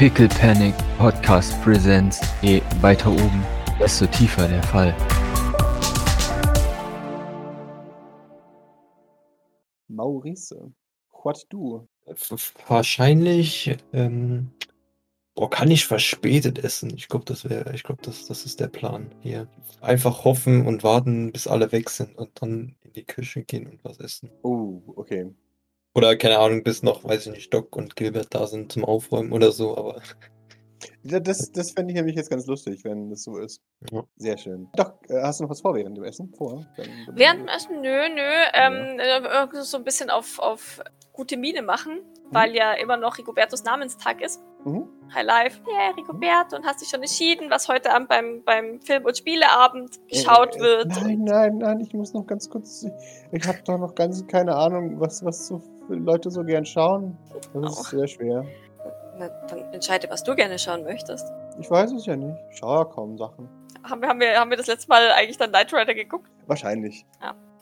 Pickle Panic Podcast Presents. Je weiter oben, desto tiefer der Fall. Maurice, what do? Wahrscheinlich, ähm, boah, kann ich verspätet essen. Ich glaube, das wäre, ich glaube, das, das ist der Plan hier. Einfach hoffen und warten, bis alle weg sind und dann in die Küche gehen und was essen. Oh, okay. Oder keine Ahnung, bis noch, weiß ich nicht, Doc und Gilbert da sind zum Aufräumen oder so, aber Ja, Das, das fände ich nämlich jetzt ganz lustig, wenn das so ist. Ja. Sehr schön. Doch, äh, hast du noch was vor während dem Essen? Vor? Während dem Essen, nö, nö, ähm, äh, so ein bisschen auf, auf gute Miene machen, weil ja immer noch Rigobertos Namenstag ist. Mhm. High Life. Yeah, Rigoberto, und hast dich schon entschieden, was heute Abend beim, beim Film- und Spieleabend geschaut Äh, wird. Nein, nein, nein, ich muss noch ganz kurz. Ich, habe doch noch ganz keine Ahnung, was, was so Leute so gern schauen. Das Auch. ist sehr schwer. Na, dann entscheide, was du gerne schauen möchtest. Ich weiß es ja nicht. Ich schaue ja kaum Sachen. Haben wir, haben, wir, haben wir das letzte Mal eigentlich dann Knight Rider geguckt? Wahrscheinlich.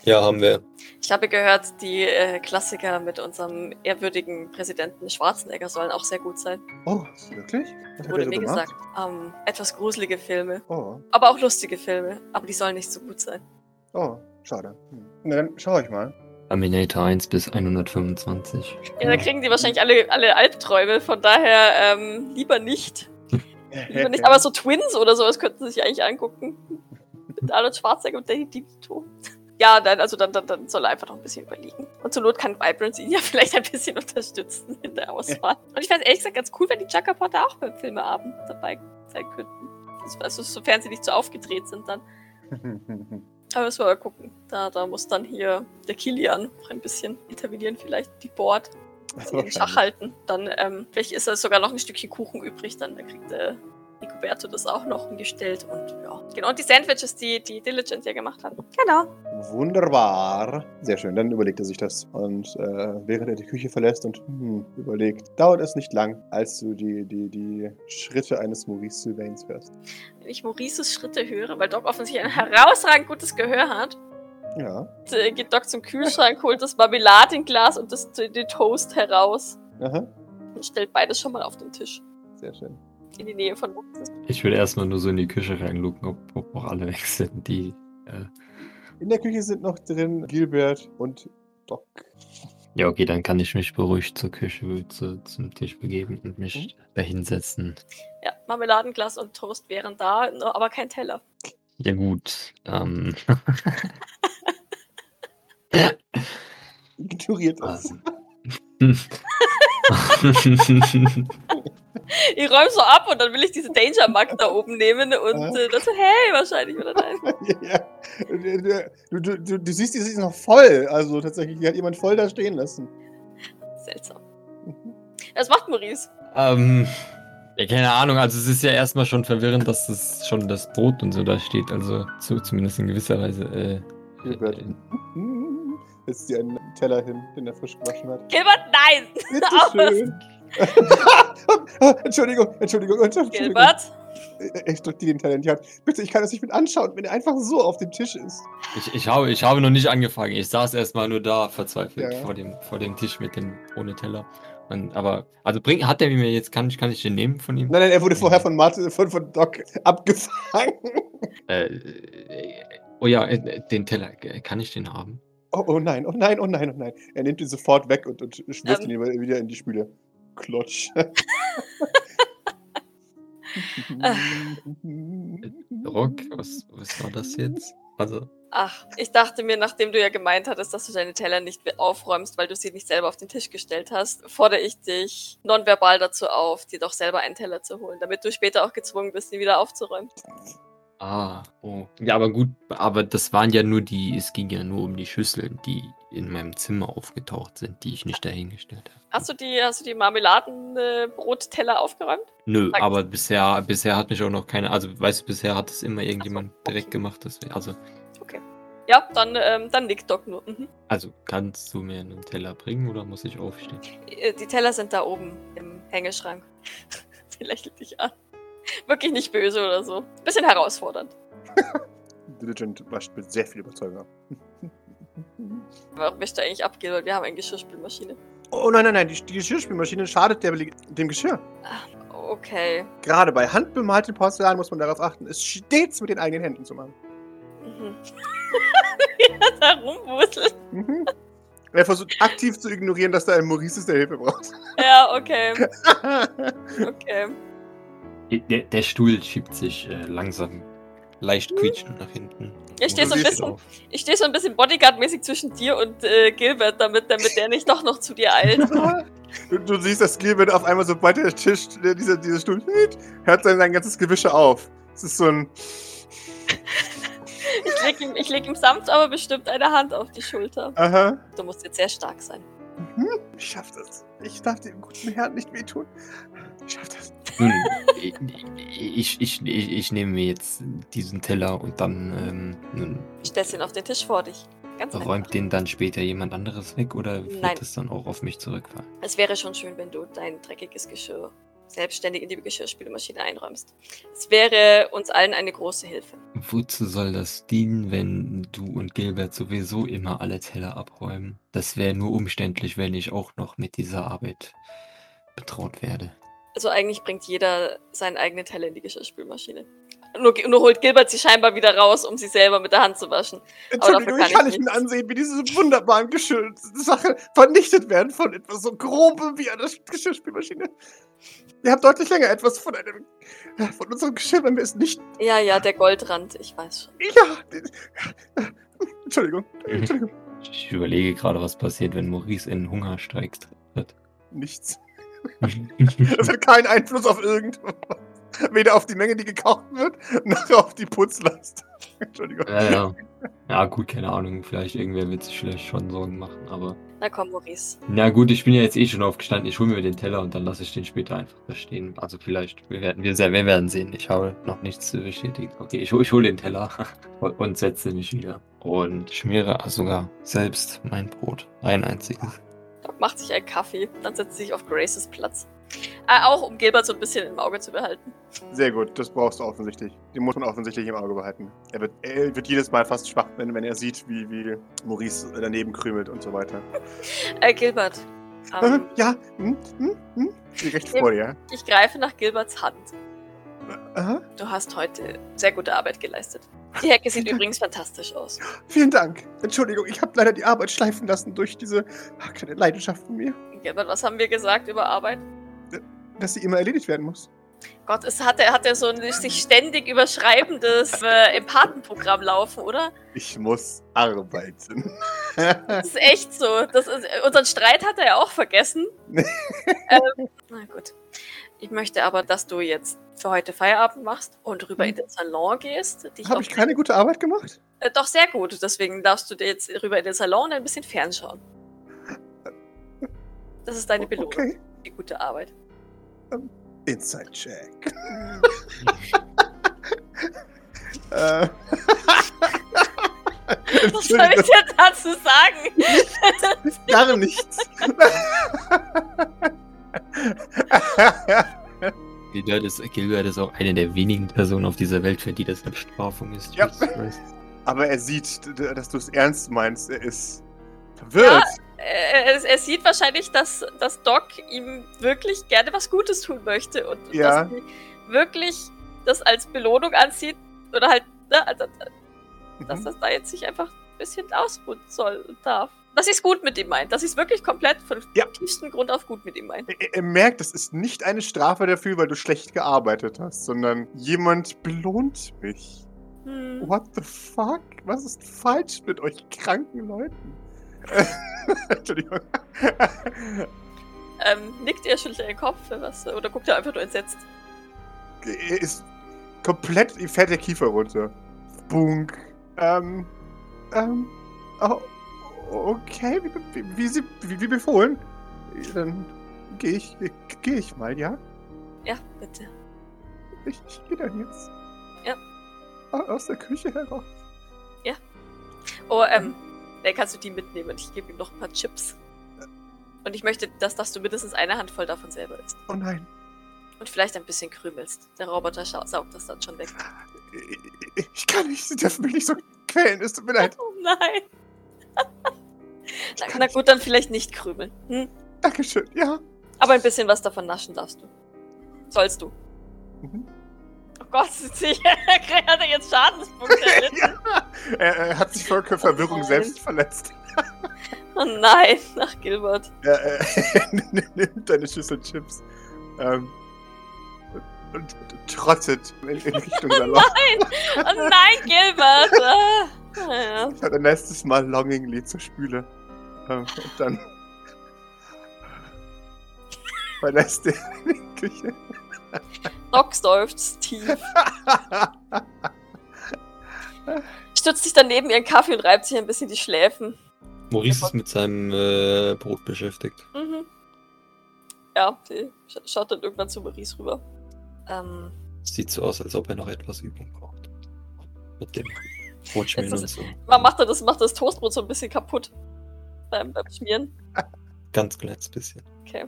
ja, haben wir. Ich habe gehört, die äh, Klassiker mit unserem ehrwürdigen Präsidenten Schwarzenegger sollen auch sehr gut sein. Oh, wirklich? Was hat Wurde er so mir gemacht? gesagt. Ähm, etwas gruselige Filme. Oh, Aber auch lustige Filme. Aber die sollen nicht so gut sein. oh, schade. Hm. Na dann schau ich mal. Terminator 1 bis 125. Ja, da kriegen die wahrscheinlich alle, alle Albträume. Von daher ähm, lieber nicht. Lieber nicht. Aber so Twins oder sowas könnten sie sich eigentlich angucken. Mit Arnold Schwarzenegger und Danny DeVito. Ja, dann, also dann, dann, dann soll er einfach noch ein bisschen überlegen. Und zur Not kann Vibrance ihn ja vielleicht ein bisschen unterstützen in der Auswahl. Und ich fände ehrlich gesagt ganz cool, wenn die Chaka Potter auch beim Filmeabend dabei sein könnten. Also, Also, sofern sie nicht so aufgedreht sind dann. Aber müssen wir mal gucken. Da, da muss dann hier der Kilian noch ein bisschen intervenieren, vielleicht die Board in Schach halten. Dann, ähm, vielleicht ist da sogar noch ein Stückchen Kuchen übrig, dann kriegt der Rigoberto das auch noch gestellt und ja. Genau, und die Sandwiches, die, die Diligent ja gemacht hat. Genau. Wunderbar. Sehr schön, dann überlegt er sich das. Und äh, während er die Küche verlässt und hm, überlegt, dauert es nicht lang, als du die, die, die Schritte eines Maurice Sylvains hörst. Wenn ich Maurices Schritte höre, weil Doc offensichtlich ein herausragend gutes Gehör hat, Ja. äh, geht Doc zum Kühlschrank, holt das Marmeladenglas und das, den Toast heraus Aha. und stellt beides schon mal auf den Tisch. Sehr schön. In die Nähe von Maurice. Ich würde erstmal nur so in die Küche reingucken, ob, ob auch alle weg sind, die. Äh, In der Küche sind noch drin Gilbert und Doc. ja, okay, dann kann ich mich beruhigt zur Küche, zu, zum Tisch begeben und mich dahinsetzen. Ja, Marmeladenglas und Toast wären da, nur- aber kein Teller. Ja, gut. Ähm, Ignoriert das. Ich räume so ab und dann will ich diese Danger Mug da oben nehmen und Ja. äh, dann so, hey, wahrscheinlich oder nein. ja. Du, du, du, du siehst, die ist noch voll. Also tatsächlich, die hat jemand voll da stehen lassen. Seltsam. Was macht Maurice? ähm, ja, keine Ahnung, also es ist ja erstmal schon verwirrend, dass das schon das Brot und so da steht, also zu, zumindest in gewisser Weise. Äh, Gilbert. äh, Hm, Setzt dir einen Teller hin, den er frisch gewaschen hat. Gilbert, nein! Bitte schön. Entschuldigung, Entschuldigung, Entschuldigung. Gilbert? Ich drück dir den in die Hand. Bitte, ich kann das nicht mit anschauen, wenn er einfach so auf dem Tisch ist. ich, ich, habe, ich habe noch nicht angefangen. Ich saß erstmal nur da, verzweifelt Ja. vor, dem, vor dem Tisch mit dem ohne Teller. Und, aber, also bring, hat er mir jetzt, kann ich, kann ich den nehmen von ihm? Nein, nein, er wurde vorher von Martin, von, von Doc abgefangen. Äh, äh, oh ja, äh, den Teller, äh, kann ich den haben? Oh, oh nein, oh nein, oh nein, oh nein. Er nimmt ihn sofort weg und, und schmeißt Ähm. ihn wieder in die Spüle. Klotsch. Rock, was, was war das jetzt? Also, Ach, ich dachte mir, nachdem du ja gemeint hattest, dass du deine Teller nicht aufräumst, weil du sie nicht selber auf den Tisch gestellt hast, fordere ich dich nonverbal dazu auf, dir doch selber einen Teller zu holen, damit du später auch gezwungen bist, ihn wieder aufzuräumen. ah, oh. Ja, aber gut, aber das waren ja nur die, es ging ja nur um die Schüsseln, die in meinem Zimmer aufgetaucht sind, die ich nicht dahingestellt habe. Hast du die, hast du die Marmeladenbrotteller aufgeräumt? Nö, Sag- aber bisher, bisher hat mich auch noch keine, also weißt du, bisher hat es immer irgendjemand direkt gemacht, deswegen, also, Ja, dann, ähm, dann nickt Doc nur. Mhm. also kannst du mir einen Teller bringen oder muss ich aufstehen? Äh, Die Teller sind da oben im Hängeschrank. Sie lächelt dich an. Wirklich nicht böse oder so. Bisschen herausfordernd. Diligent wascht mit sehr viel Überzeugung ab. Warum möchte eigentlich abgehen? Weil wir haben eine Geschirrspülmaschine. Oh nein, nein, nein, die, die Geschirrspülmaschine schadet der, dem Geschirr. Okay. Gerade bei handbemaltem Porzellan muss man darauf achten, es stets mit den eigenen Händen zu machen. Mhm. Wie er da rumwuselt. Mhm. Er versucht aktiv zu ignorieren, dass da ein Maurice ist, der Hilfe braucht. Ja, okay. Okay. Der, der Stuhl schiebt sich äh, langsam leicht quietschend nach hinten. Ich stehe so ein bisschen, ich stehe so ein bisschen Bodyguard-mäßig zwischen dir und äh, Gilbert, damit, damit der nicht doch noch zu dir eilt. Du, du siehst, dass Gilbert auf einmal, sobald der Tisch, der, dieser, dieser Stuhl hört, hört sein, sein ganzes Gewische auf. Es ist so ein. Ich leg, ihm, ich leg ihm sanft, aber bestimmt eine Hand auf die Schulter. Aha. Du musst jetzt sehr stark sein. Mhm. Ich schaff das. Ich darf dem guten Herrn nicht wehtun. Ich schaff das. Nun, ich, ich, ich, ich, nehme mir jetzt diesen Teller und dann ähm, nun, Stellst ihn auf den Tisch vor dich. Ganz einfach. räumt den dann später jemand anderes weg oder wird Nein. das dann auch auf mich zurückfallen? Es wäre schon schön, wenn du dein dreckiges Geschirr selbstständig in die Geschirrspülmaschine einräumst. Es wäre uns allen eine große Hilfe. Wozu soll das dienen, wenn du und Gilbert sowieso immer alle Teller abräumen? Das wäre nur umständlich, wenn ich auch noch mit dieser Arbeit betraut werde. Also eigentlich bringt jeder seinen eigenen Teller in die Geschirrspülmaschine. Nur, nur holt Gilbert sie scheinbar wieder raus, um sie selber mit der Hand zu waschen. Entschuldigung, dafür ich kann kann ich nicht ansehen, wie diese wunderbaren Geschirr Sachen vernichtet werden von etwas so grobem wie einer Geschirrspülmaschine. Wir haben deutlich länger etwas von einem. von unserem Geschirr, wenn wir es nicht. Ja, ja, der Goldrand, ich weiß schon. Ja! Entschuldigung. Entschuldigung. Ich überlege gerade, was passiert, wenn Maurice in Hungerstreik tritt. Nichts. Das hat keinen Einfluss auf irgendwas. Weder auf die Menge, die gekauft wird, noch auf die Putzlast. Entschuldigung. ja, ja. ja, gut, keine Ahnung. Vielleicht irgendwer wird sich vielleicht schon Sorgen machen, aber. Na komm, Maurice. Na gut, ich bin ja jetzt eh schon aufgestanden. Ich hole mir den Teller und dann lasse ich den später einfach da stehen. Also vielleicht, wir werden, wir, wir werden sehen. Ich habe noch nichts zu bestätigen. Okay, ich, hol- ich hole den Teller und, und setze mich wieder. Und schmiere sogar selbst mein Brot. Ein einziges. Doc macht sich einen Kaffee, dann setzt sie sich auf Graces Platz. Äh, auch um Gilbert so ein bisschen im Auge zu behalten. Sehr gut, das brauchst du offensichtlich. Den muss man offensichtlich im Auge behalten. Er wird, er wird jedes Mal fast schwach, wenn, wenn er sieht, wie, wie Maurice daneben krümelt und so weiter. Äh, Gilbert. Äh, Ähm, ja, hm, hm, hm. Recht vor dir. ich greife nach Gilberts Hand. Aha, Du hast heute sehr gute Arbeit geleistet. Die Hecke sieht übrigens fantastisch aus. vielen Dank. Entschuldigung, ich habe leider die Arbeit schleifen lassen durch diese ah, kleine Leidenschaft von mir, Gilbert, was haben wir gesagt über Arbeit? dass sie immer erledigt werden muss. Gott, es hat er, hat er so ein sich ständig überschreibendes äh, Empathenprogramm laufen, oder? Ich muss arbeiten. Das ist echt so. Das ist, unseren Streit hat er ja auch vergessen. ähm, na gut. Ich möchte aber, dass du jetzt für heute Feierabend machst und rüber in den Salon gehst. Habe ich keine gute Arbeit gemacht? äh, doch sehr gut. Deswegen darfst du dir jetzt rüber in den Salon und ein bisschen fernschauen. Das ist deine Belohnung Okay, für die gute Arbeit. Inside Check. äh. Was soll ich dir dazu sagen? Gar nichts. Gilbert ist, Gilbert ist auch eine der wenigen Personen auf dieser Welt, für die das eine Bestrafung ist. Ja. Aber er sieht, dass du es ernst meinst. Er ist verwirrt. Äh, er, er sieht wahrscheinlich, dass, dass Doc ihm wirklich gerne was Gutes tun möchte und Ja. dass sie wirklich das als Belohnung ansieht oder halt, ne, also, dass Mhm. das da jetzt sich einfach ein bisschen ausruhen soll und darf. Dass sie es gut mit ihm meint, dass sie es wirklich komplett von Ja. tiefstem Grund auf gut mit ihm meint. Er, er merkt, das ist nicht eine Strafe dafür, weil du schlecht gearbeitet hast, sondern jemand belohnt mich. Hm. What the fuck? Was ist falsch mit euch kranken Leuten? Entschuldigung. Ähm, nickt er, schüttelt den Kopf was? Oder guckt er einfach nur entsetzt? er ist komplett, ihm fällt der Kiefer runter. Bunk. Ähm, ähm, oh, okay, wie, wie, wie, sie, wie, wie befohlen. Dann gehe ich, gehe ich mal, ja? Ja, bitte. Ich, ich gehe dann jetzt. Ja. Au- Aus der Küche heraus. Oh, ähm, dann kannst du die mitnehmen und ich gebe ihm noch ein paar Chips. Und ich möchte, dass, dass du mindestens eine Handvoll davon selber isst. Oh nein. Und vielleicht ein bisschen krümelst. Der Roboter saugt das dann schon weg. Ich- Ich kann nicht, sie dürfen mich nicht so quälen, es tut mir leid. Oh nein. Na, kann na gut, dann vielleicht nicht krümeln. Hm? Dankeschön, ja. Aber ein bisschen was davon naschen darfst du. Sollst du. Mhm. Oh Gott, sicher. Hat er jetzt Schadenspunkte erlitten? ja. er, er hat sich vor Verwirrung Nein. selbst verletzt. Oh nein, nach Gilbert. Er, er, er nimmt deine Schüssel Chips ähm, und, trottet in, in Richtung Salon. Oh nein, Gilbert. Ah, ja. Hat ein letztes Mal longingly zur Spüle. Ähm, und dann verlässt er die Küche. Doc seufzt tief. Stützt sich dann neben ihren Kaffee und reibt sich ein bisschen die Schläfen. Maurice ist mit seinem äh, Brot beschäftigt. Mhm. Ja, die sch schaut dann irgendwann zu Maurice rüber. Ähm, Sieht so aus, als ob er noch etwas Übung braucht. Mit dem Brotschmieren und so. man macht das, macht das Toastbrot so ein bisschen kaputt. Beim, beim Schmieren. Ganz kleines bisschen. Okay.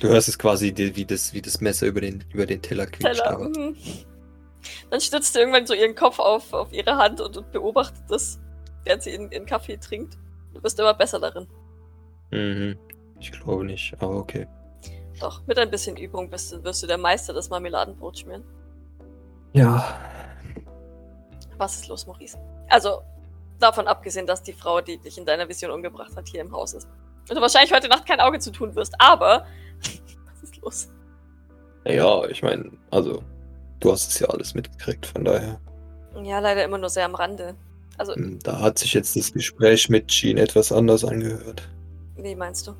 Du hörst es quasi, wie das, wie das Messer über den, über den Teller quietscht. Teller. Aber Mhm. Dann stützt sie irgendwann so ihren Kopf auf, auf ihre Hand und, und beobachtet das, während sie ihren, Kaffee trinkt. Du wirst immer besser darin. mhm. ich glaube nicht, aber okay. Doch, mit ein bisschen Übung bist du, wirst du der Meister des Marmeladenbrot schmieren. Ja, Was ist los, Maurice? Also, davon abgesehen, dass die Frau, die dich in deiner Vision umgebracht hat, hier im Haus ist. Und du wahrscheinlich heute Nacht kein Auge zu tun wirst, aber. Was ist los? ja, ich meine, also, du hast es ja alles mitgekriegt, von daher. Ja, leider immer nur sehr am Rande. Also, Hm, Da hat sich jetzt das Gespräch mit Jean etwas anders angehört. wie meinst du?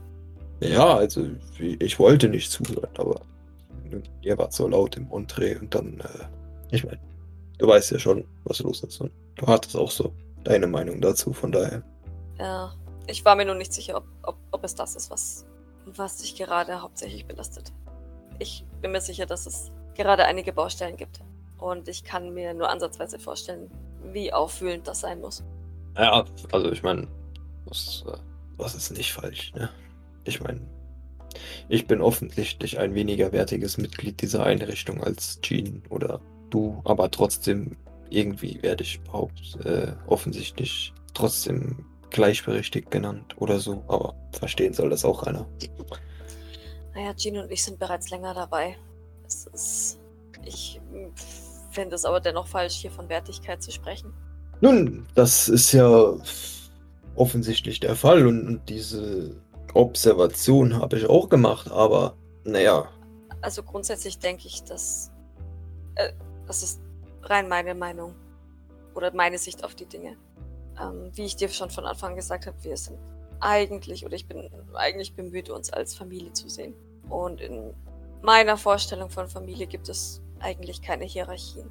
Ja, also ich wollte nicht zuhören, aber ihr wart so laut im Entree und dann, äh, ich meine, du weißt ja schon, was los ist und du hattest auch so deine Meinung dazu, von daher. Ja, ich war mir nur nicht sicher, ob, ob, ob es das ist, was, was dich gerade hauptsächlich belastet. Ich bin mir sicher, dass es gerade einige Baustellen gibt. Und ich kann mir nur ansatzweise vorstellen, wie aufwühlend das sein muss. Ja, also ich meine, was, äh, was ist nicht falsch, ne? Ich meine, ich bin offensichtlich ein weniger wertiges Mitglied dieser Einrichtung als Jean oder du, aber trotzdem irgendwie werde ich überhaupt äh, offensichtlich trotzdem gleichberechtigt genannt oder so, aber verstehen soll das auch einer. Naja, Jean und ich sind bereits länger dabei. Es ist. Ich finde es aber dennoch falsch, hier von Wertigkeit zu sprechen. Nun, das ist ja offensichtlich der Fall und, und diese Observation habe ich auch gemacht, aber naja, Also grundsätzlich denke ich, dass. Äh, das ist rein meine Meinung. Oder meine Sicht auf die Dinge. Ähm, wie ich dir schon von Anfang gesagt habe, wir sind eigentlich, oder ich bin eigentlich bemüht, uns als Familie zu sehen. Und in meiner Vorstellung von Familie gibt es eigentlich keine Hierarchien.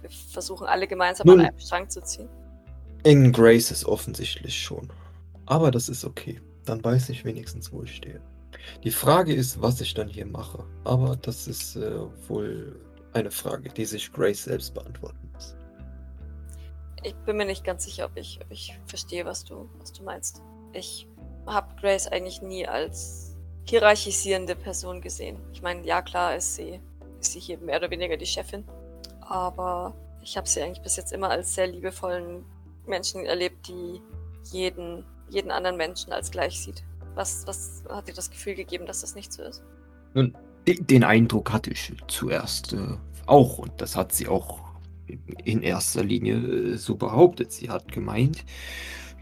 Wir versuchen alle gemeinsam Nun- an einem Strang zu ziehen. In Grace ist offensichtlich schon. Aber das ist okay. Dann weiß ich wenigstens, wo ich stehe. Die Frage ist, was ich dann hier mache. Aber das ist äh, wohl eine Frage, die sich Grace selbst beantworten muss. Ich bin mir nicht ganz sicher, ob ich, ob ich verstehe, was du, was du meinst. Ich habe Grace eigentlich nie als hierarchisierende Person gesehen. Ich meine, ja klar ist sie, ist sie hier mehr oder weniger die Chefin. Aber ich habe sie eigentlich bis jetzt immer als sehr liebevollen Menschen erlebt, die jeden, jeden anderen Menschen als gleich sieht. Was, was hat dir das Gefühl gegeben, dass das nicht so ist? Nun, de- den Eindruck hatte ich zuerst äh, auch und das hat sie auch in erster Linie äh, so behauptet. Sie hat gemeint,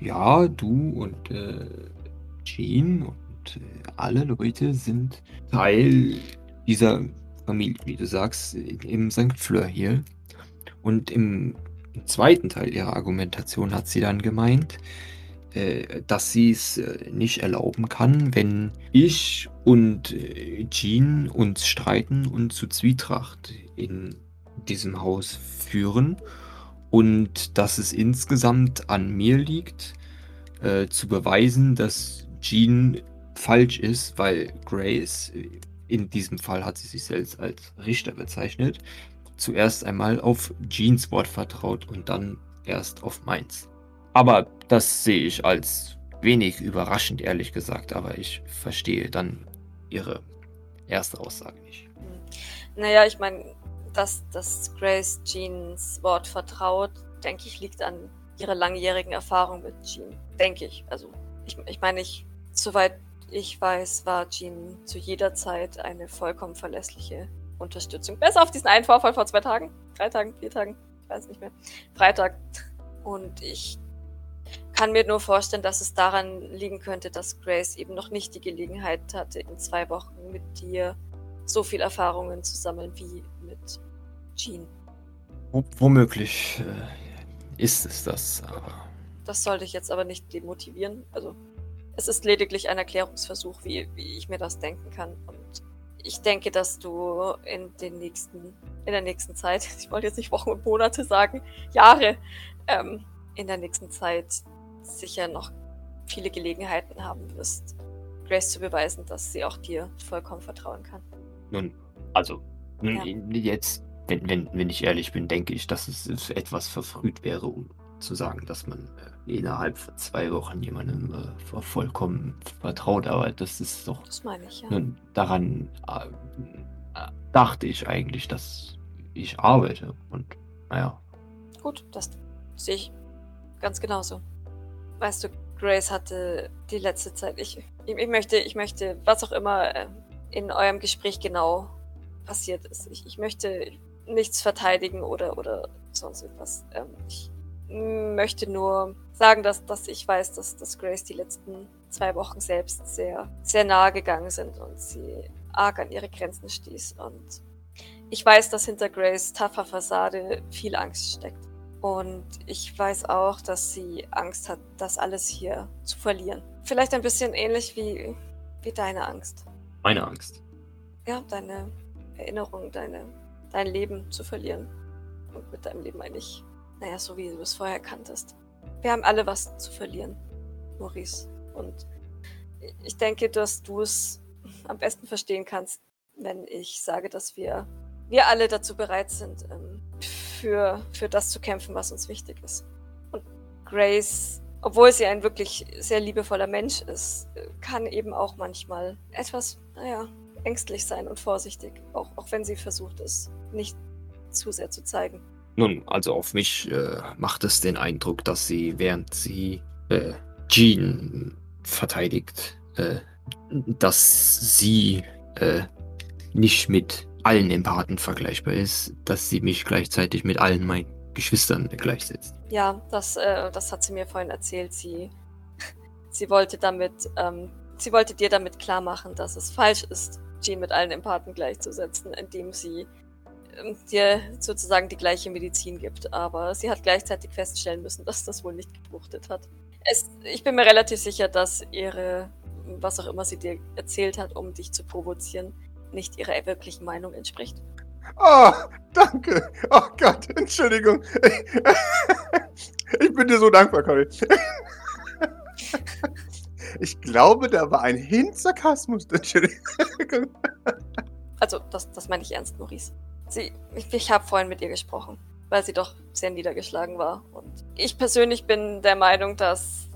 ja, du und äh, Jean und äh, alle Leute sind Teil dieser Familie, wie du sagst, im St. Fleur hier. Und im, im zweiten Teil ihrer Argumentation hat sie dann gemeint, dass sie es äh, nicht erlauben kann, wenn ich und äh, Jean uns streiten und zu Zwietracht in diesem Haus führen und dass es insgesamt an mir liegt, äh, zu beweisen, dass Jean falsch ist, weil Grace, äh, in diesem Fall hat sie sich selbst als Richter bezeichnet, zuerst einmal auf Jeans Wort vertraut und dann erst auf meins. Aber das sehe ich als wenig überraschend, ehrlich gesagt, aber ich verstehe dann ihre erste Aussage nicht. Naja, ich meine, dass, dass Grace Jeans Wort vertraut, denke ich, liegt an ihrer langjährigen Erfahrung mit Jean. Denke ich. Also, ich, ich meine, ich, soweit ich weiß, war Jean zu jeder Zeit eine vollkommen verlässliche Unterstützung. Besser auf diesen einen Vorfall vor zwei Tagen, drei Tagen, vier Tagen, ich weiß nicht mehr. Freitag. Und ich kann mir nur vorstellen, dass es daran liegen könnte, dass Grace eben noch nicht die Gelegenheit hatte, in zwei Wochen mit dir so viel Erfahrungen zu sammeln wie mit Jean. W womöglich äh, ist es das, aber. Das sollte ich jetzt aber nicht demotivieren. Also, es ist lediglich ein Erklärungsversuch, wie, wie ich mir das denken kann. Und ich denke, dass du in den nächsten, in der nächsten Zeit, ich wollte jetzt nicht Wochen und Monate sagen, Jahre, ähm, in der nächsten Zeit sicher noch viele Gelegenheiten haben wirst, Grace zu beweisen, dass sie auch dir vollkommen vertrauen kann. Nun, also, nun, Ja. jetzt, wenn, wenn, wenn ich ehrlich bin, denke ich, dass es etwas verfrüht wäre, um zu sagen, dass man äh, innerhalb von zwei Wochen jemandem äh, vo- vollkommen vertraut. Aber das ist doch Das meine ich, ja. nun, daran äh, dachte ich eigentlich, dass ich arbeite. Und naja, Gut, das sehe ich ganz genauso. Weißt du, Grace hatte die letzte Zeit, ich, ich, ich möchte, ich möchte, was auch immer äh, in eurem Gespräch genau passiert ist. Ich, ich möchte nichts verteidigen oder, oder sonst irgendwas. Ähm, ich möchte nur sagen, dass, dass ich weiß, dass, dass Grace die letzten zwei Wochen selbst sehr, sehr nahe gegangen sind und sie arg an ihre Grenzen stieß. Und ich weiß, dass hinter Grace taffer Fassade viel Angst steckt. Und ich weiß auch, dass sie Angst hat, das alles hier zu verlieren. Vielleicht ein bisschen ähnlich wie, wie deine Angst. meine Angst. Ja, deine Erinnerung, deine, dein Leben zu verlieren. Und mit deinem Leben eigentlich, naja, so wie du es vorher kanntest. Wir haben alle was zu verlieren, Maurice. Und ich denke, dass du es am besten verstehen kannst, wenn ich sage, dass wir, wir alle dazu bereit sind, ähm, für, für das zu kämpfen, was uns wichtig ist. Und Grace, obwohl sie ein wirklich sehr liebevoller Mensch ist, kann eben auch manchmal etwas, naja, ängstlich sein und vorsichtig, auch, auch wenn sie versucht, es nicht zu sehr zu zeigen. Nun, also auf mich äh, macht es den Eindruck, dass sie, während sie äh, Jean verteidigt, äh, dass sie äh, nicht mit allen Empathen vergleichbar ist, dass sie mich gleichzeitig mit allen meinen Geschwistern gleichsetzt. Ja, das, äh, das hat sie mir vorhin erzählt. Sie, sie wollte damit, ähm, sie wollte dir damit klar machen, dass es falsch ist, Jean mit allen Empathen gleichzusetzen, indem sie ähm, dir sozusagen die gleiche Medizin gibt. Aber sie hat gleichzeitig feststellen müssen, dass das wohl nicht gefruchtet hat. Es, ich bin mir relativ sicher, dass ihre, was auch immer sie dir erzählt hat, um dich zu provozieren, nicht ihrer wirklichen Meinung entspricht. Oh, danke. Oh Gott, Entschuldigung. Ich bin dir so dankbar, Conny. Ich glaube, da war ein Hint Sarkasmus. Entschuldigung. Also, das, das meine ich ernst, Maurice. Sie, ich, ich habe vorhin mit ihr gesprochen, weil sie doch sehr niedergeschlagen war. Und ich persönlich bin der Meinung, dass,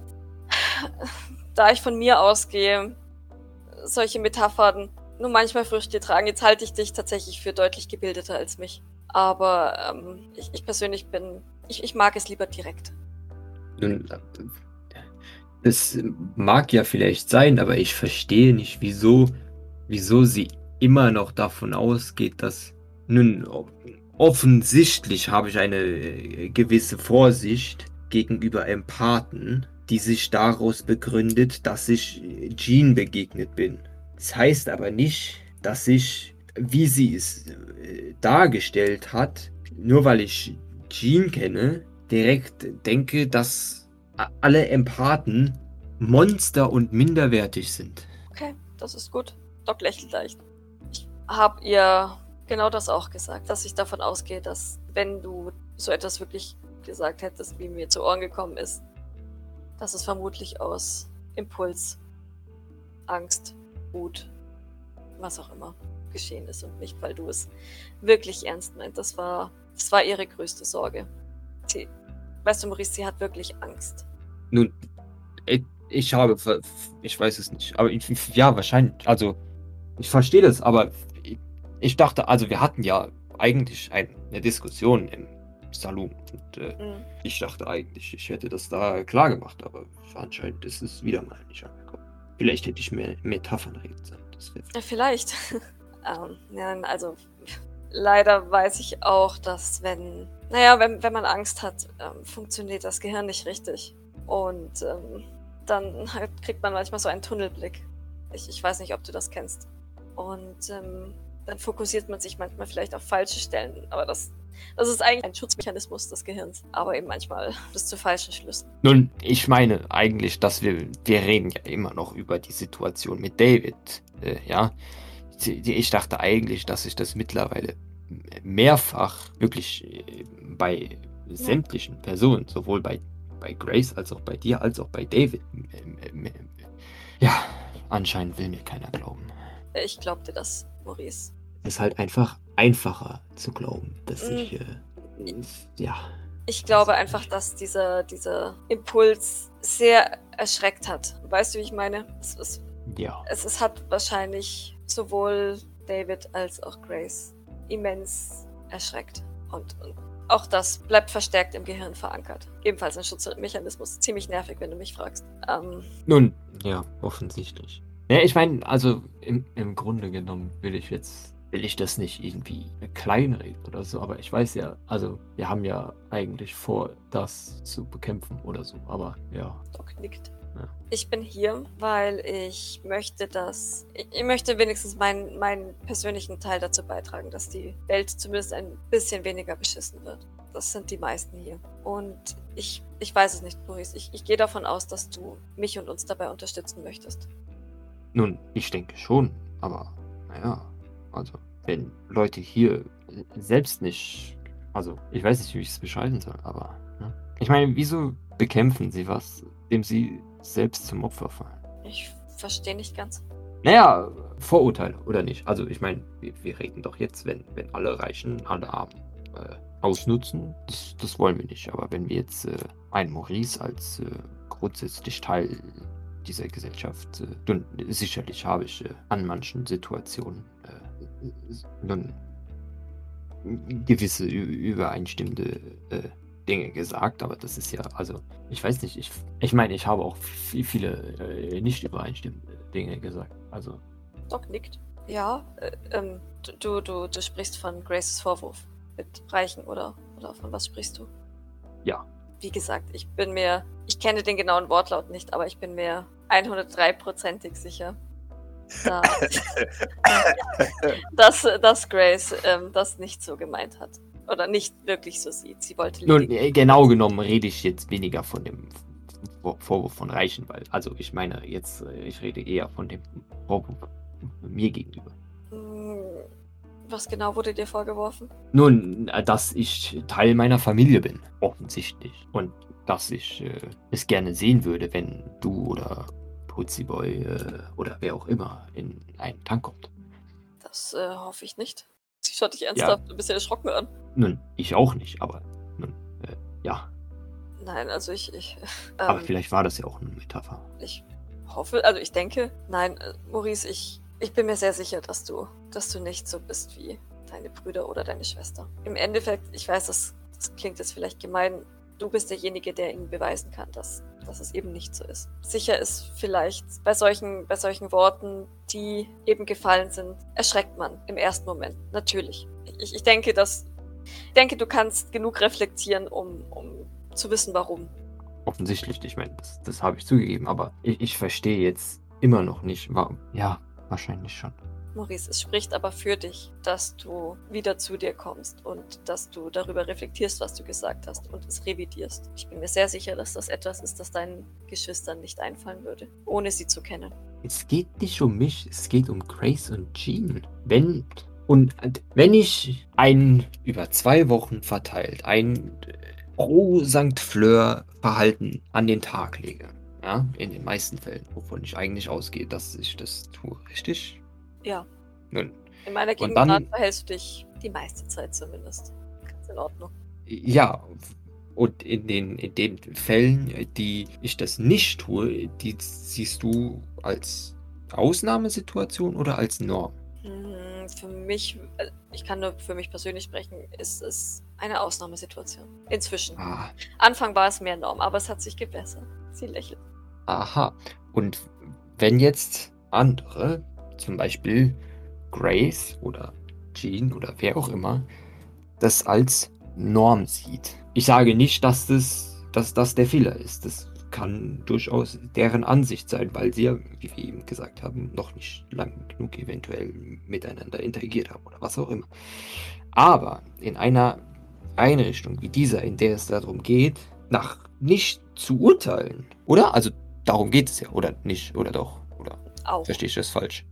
da ich von mir ausgehe, solche Metaphern nur manchmal Früchte tragen. Jetzt halte ich dich tatsächlich für deutlich gebildeter als mich. Aber ähm, ich, ich persönlich bin, ich, ich mag es lieber direkt. Nun, das mag ja vielleicht sein, aber ich verstehe nicht, wieso, wieso sie immer noch davon ausgeht, dass nun offensichtlich habe ich eine äh, gewisse Vorsicht gegenüber Empathen, die sich daraus begründet, dass ich äh, Jean begegnet bin. Das heißt aber nicht, dass ich, wie sie es äh, dargestellt hat, nur weil ich Jean kenne, direkt denke, dass alle Empathen Monster und minderwertig sind. Okay, das ist gut. Doc lächelt leicht. Ich habe ihr genau das auch gesagt, dass ich davon ausgehe, dass wenn du so etwas wirklich gesagt hättest, wie mir zu Ohren gekommen ist, dass es vermutlich aus Impuls, Angst, Wut, was auch immer geschehen ist und nicht, weil du es wirklich ernst meint. Das war, das war ihre größte Sorge. Sie, weißt du, Maurice, sie hat wirklich Angst. Nun, ich, ich habe, ich weiß es nicht, aber ich, ja, wahrscheinlich, also, ich verstehe das, aber ich, ich dachte, also, wir hatten ja eigentlich ein, eine Diskussion im Salon und äh, Mhm. ich dachte eigentlich, ich hätte das da klar gemacht, aber anscheinend ist es wieder mal nicht angekommen. Vielleicht hätte ich mehr Metaphern reden sollen. Ja, vielleicht. Ähm, ja, also leider weiß ich auch, dass wenn, naja, wenn, wenn man Angst hat, ähm, funktioniert das Gehirn nicht richtig. Und ähm, dann halt kriegt man manchmal so einen Tunnelblick. Ich, ich weiß nicht, ob du das kennst. Und ähm, dann fokussiert man sich manchmal vielleicht auf falsche Stellen. Aber das, das ist eigentlich ein Schutzmechanismus des Gehirns. Aber eben manchmal bis zu falschen Schlüssen. Nun, ich meine eigentlich, dass wir, wir reden ja immer noch über die Situation mit David. Äh, ja, ich dachte eigentlich, dass ich das mittlerweile mehrfach wirklich äh, bei sämtlichen Personen, sowohl bei, bei Grace als auch bei dir, als auch bei David, ja, anscheinend will mir keiner glauben. Ich glaubte das, Maurice. Es ist halt einfach einfacher zu glauben, dass mm. ich, äh, ja. Ich glaube einfach, dass dieser, dieser Impuls sehr erschreckt hat. Weißt du, wie ich meine? Es, es, ja. Es, es hat wahrscheinlich sowohl David als auch Grace immens erschreckt. Und, und auch das bleibt verstärkt im Gehirn verankert. Ebenfalls ein Schutzmechanismus. Ziemlich nervig, wenn du mich fragst. Ähm, Nun, ja, offensichtlich. Ja, ich meine, also im, im Grunde genommen will ich jetzt, will ich das nicht irgendwie kleinreden oder so, aber ich weiß ja, also wir haben ja eigentlich vor, das zu bekämpfen oder so, aber ja. Doc nickt. Ja. Ich bin hier, weil ich möchte, dass. Ich möchte wenigstens meinen, meinen persönlichen Teil dazu beitragen, dass die Welt zumindest ein bisschen weniger beschissen wird. Das sind die meisten hier. Und ich, ich weiß es nicht, Maurice. Ich, ich gehe davon aus, dass du mich und uns dabei unterstützen möchtest. Nun, ich denke schon, aber naja, also wenn Leute hier selbst nicht, also ich weiß nicht, wie ich es beschreiben soll, aber ne? ich meine, wieso bekämpfen sie was, dem sie selbst zum Opfer fallen. Ich verstehe nicht ganz. Naja, Vorurteile, oder nicht? Also ich meine, wir, wir, reden doch jetzt, wenn, wenn alle Reichen alle Armen äh, ausnutzen, das, das, wollen wir nicht. Aber wenn wir jetzt äh, einen Maurice als äh, grundsätzlich Teil dieser Gesellschaft, äh, sicherlich habe ich äh, an manchen Situationen äh, nun gewisse übereinstimmende Dinge gesagt, aber das ist ja, also, ich weiß nicht, ich, ich meine, ich habe auch viel, viele äh, nicht übereinstimmende Dinge gesagt. Also. Doc nickt. Ja, äh, ähm, du, du, du sprichst von Graces Vorwurf mit Reichen, oder? Oder von was sprichst du? Ja. Wie gesagt, ich bin mir, ich kenne den genauen Wortlaut nicht, aber ich bin mir 103%ig sicher, da, dass, dass Grace ähm, das nicht so gemeint hat oder nicht wirklich so sieht. Sie wollte. Nun, äh, genau genommen rede ich jetzt weniger von dem Vorwurf von Reichen, weil, also ich meine jetzt, äh, ich rede eher von dem Vorwurf mir gegenüber. Hm, was genau wurde dir vorgeworfen? Nun, äh, dass ich Teil meiner Familie bin, offensichtlich. Und dass ich äh, es gerne sehen würde, wenn du oder Putziboy äh, oder wer auch immer in einen Tank kommt. Das äh, hoffe ich nicht. Sie schaut dich ernsthaft ja. ein bisschen erschrocken an. Nun, ich auch nicht, aber nun, äh, ja. Nein, also ich. ich ähm, aber vielleicht war das ja auch eine Metapher. Ich hoffe, also ich denke, nein, äh, Maurice, ich, ich bin mir sehr sicher, dass du, dass du nicht so bist wie deine Brüder oder deine Schwester. Im Endeffekt, ich weiß, das, das klingt jetzt vielleicht gemein, du bist derjenige, der ihnen beweisen kann, dass, dass es eben nicht so ist. Sicher ist vielleicht bei solchen, bei solchen Worten, die eben gefallen sind, erschreckt man im ersten Moment. Natürlich. Ich, ich denke, dass, ich denke, du kannst genug reflektieren, um, um zu wissen, warum. Offensichtlich, ich meine, das, das habe ich zugegeben, aber ich, ich verstehe jetzt immer noch nicht, warum. Ja, wahrscheinlich schon. Maurice, es spricht aber für dich, dass du wieder zu dir kommst und dass du darüber reflektierst, was du gesagt hast und es revidierst. Ich bin mir sehr sicher, dass das etwas ist, das deinen Geschwistern nicht einfallen würde, ohne sie zu kennen. Es geht nicht um mich, es geht um Grace und Jean. Wenn und wenn ich ein über zwei Wochen verteilt ein pro St. Fleur Verhalten an den Tag lege, ja, in den meisten Fällen, wovon ich eigentlich ausgehe, dass ich das tue, richtig? Ja. Nun. In meiner Gegenwart dann, verhältst du dich die meiste Zeit zumindest. Ganz in Ordnung. Ja, und in den, in den Fällen, die ich das nicht tue, die siehst du als Ausnahmesituation oder als Norm? Hm, für mich, äh, ich kann nur für mich persönlich sprechen, ist es eine Ausnahmesituation. Inzwischen. Ah. Anfang war es mehr Norm, aber es hat sich gebessert. Sie lächelt. Aha. Und wenn jetzt andere zum Beispiel Grace oder Jean oder wer auch immer das als Norm sieht. Ich sage nicht, dass das, dass das der Fehler ist. Das kann durchaus deren Ansicht sein, weil sie ja, wie wir eben gesagt haben, noch nicht lang genug eventuell miteinander interagiert haben oder was auch immer. Aber in einer Einrichtung wie dieser, in der es darum geht, nach nicht zu urteilen, oder? Also darum geht es ja, oder nicht, oder doch, oder Auch. verstehe ich das falsch?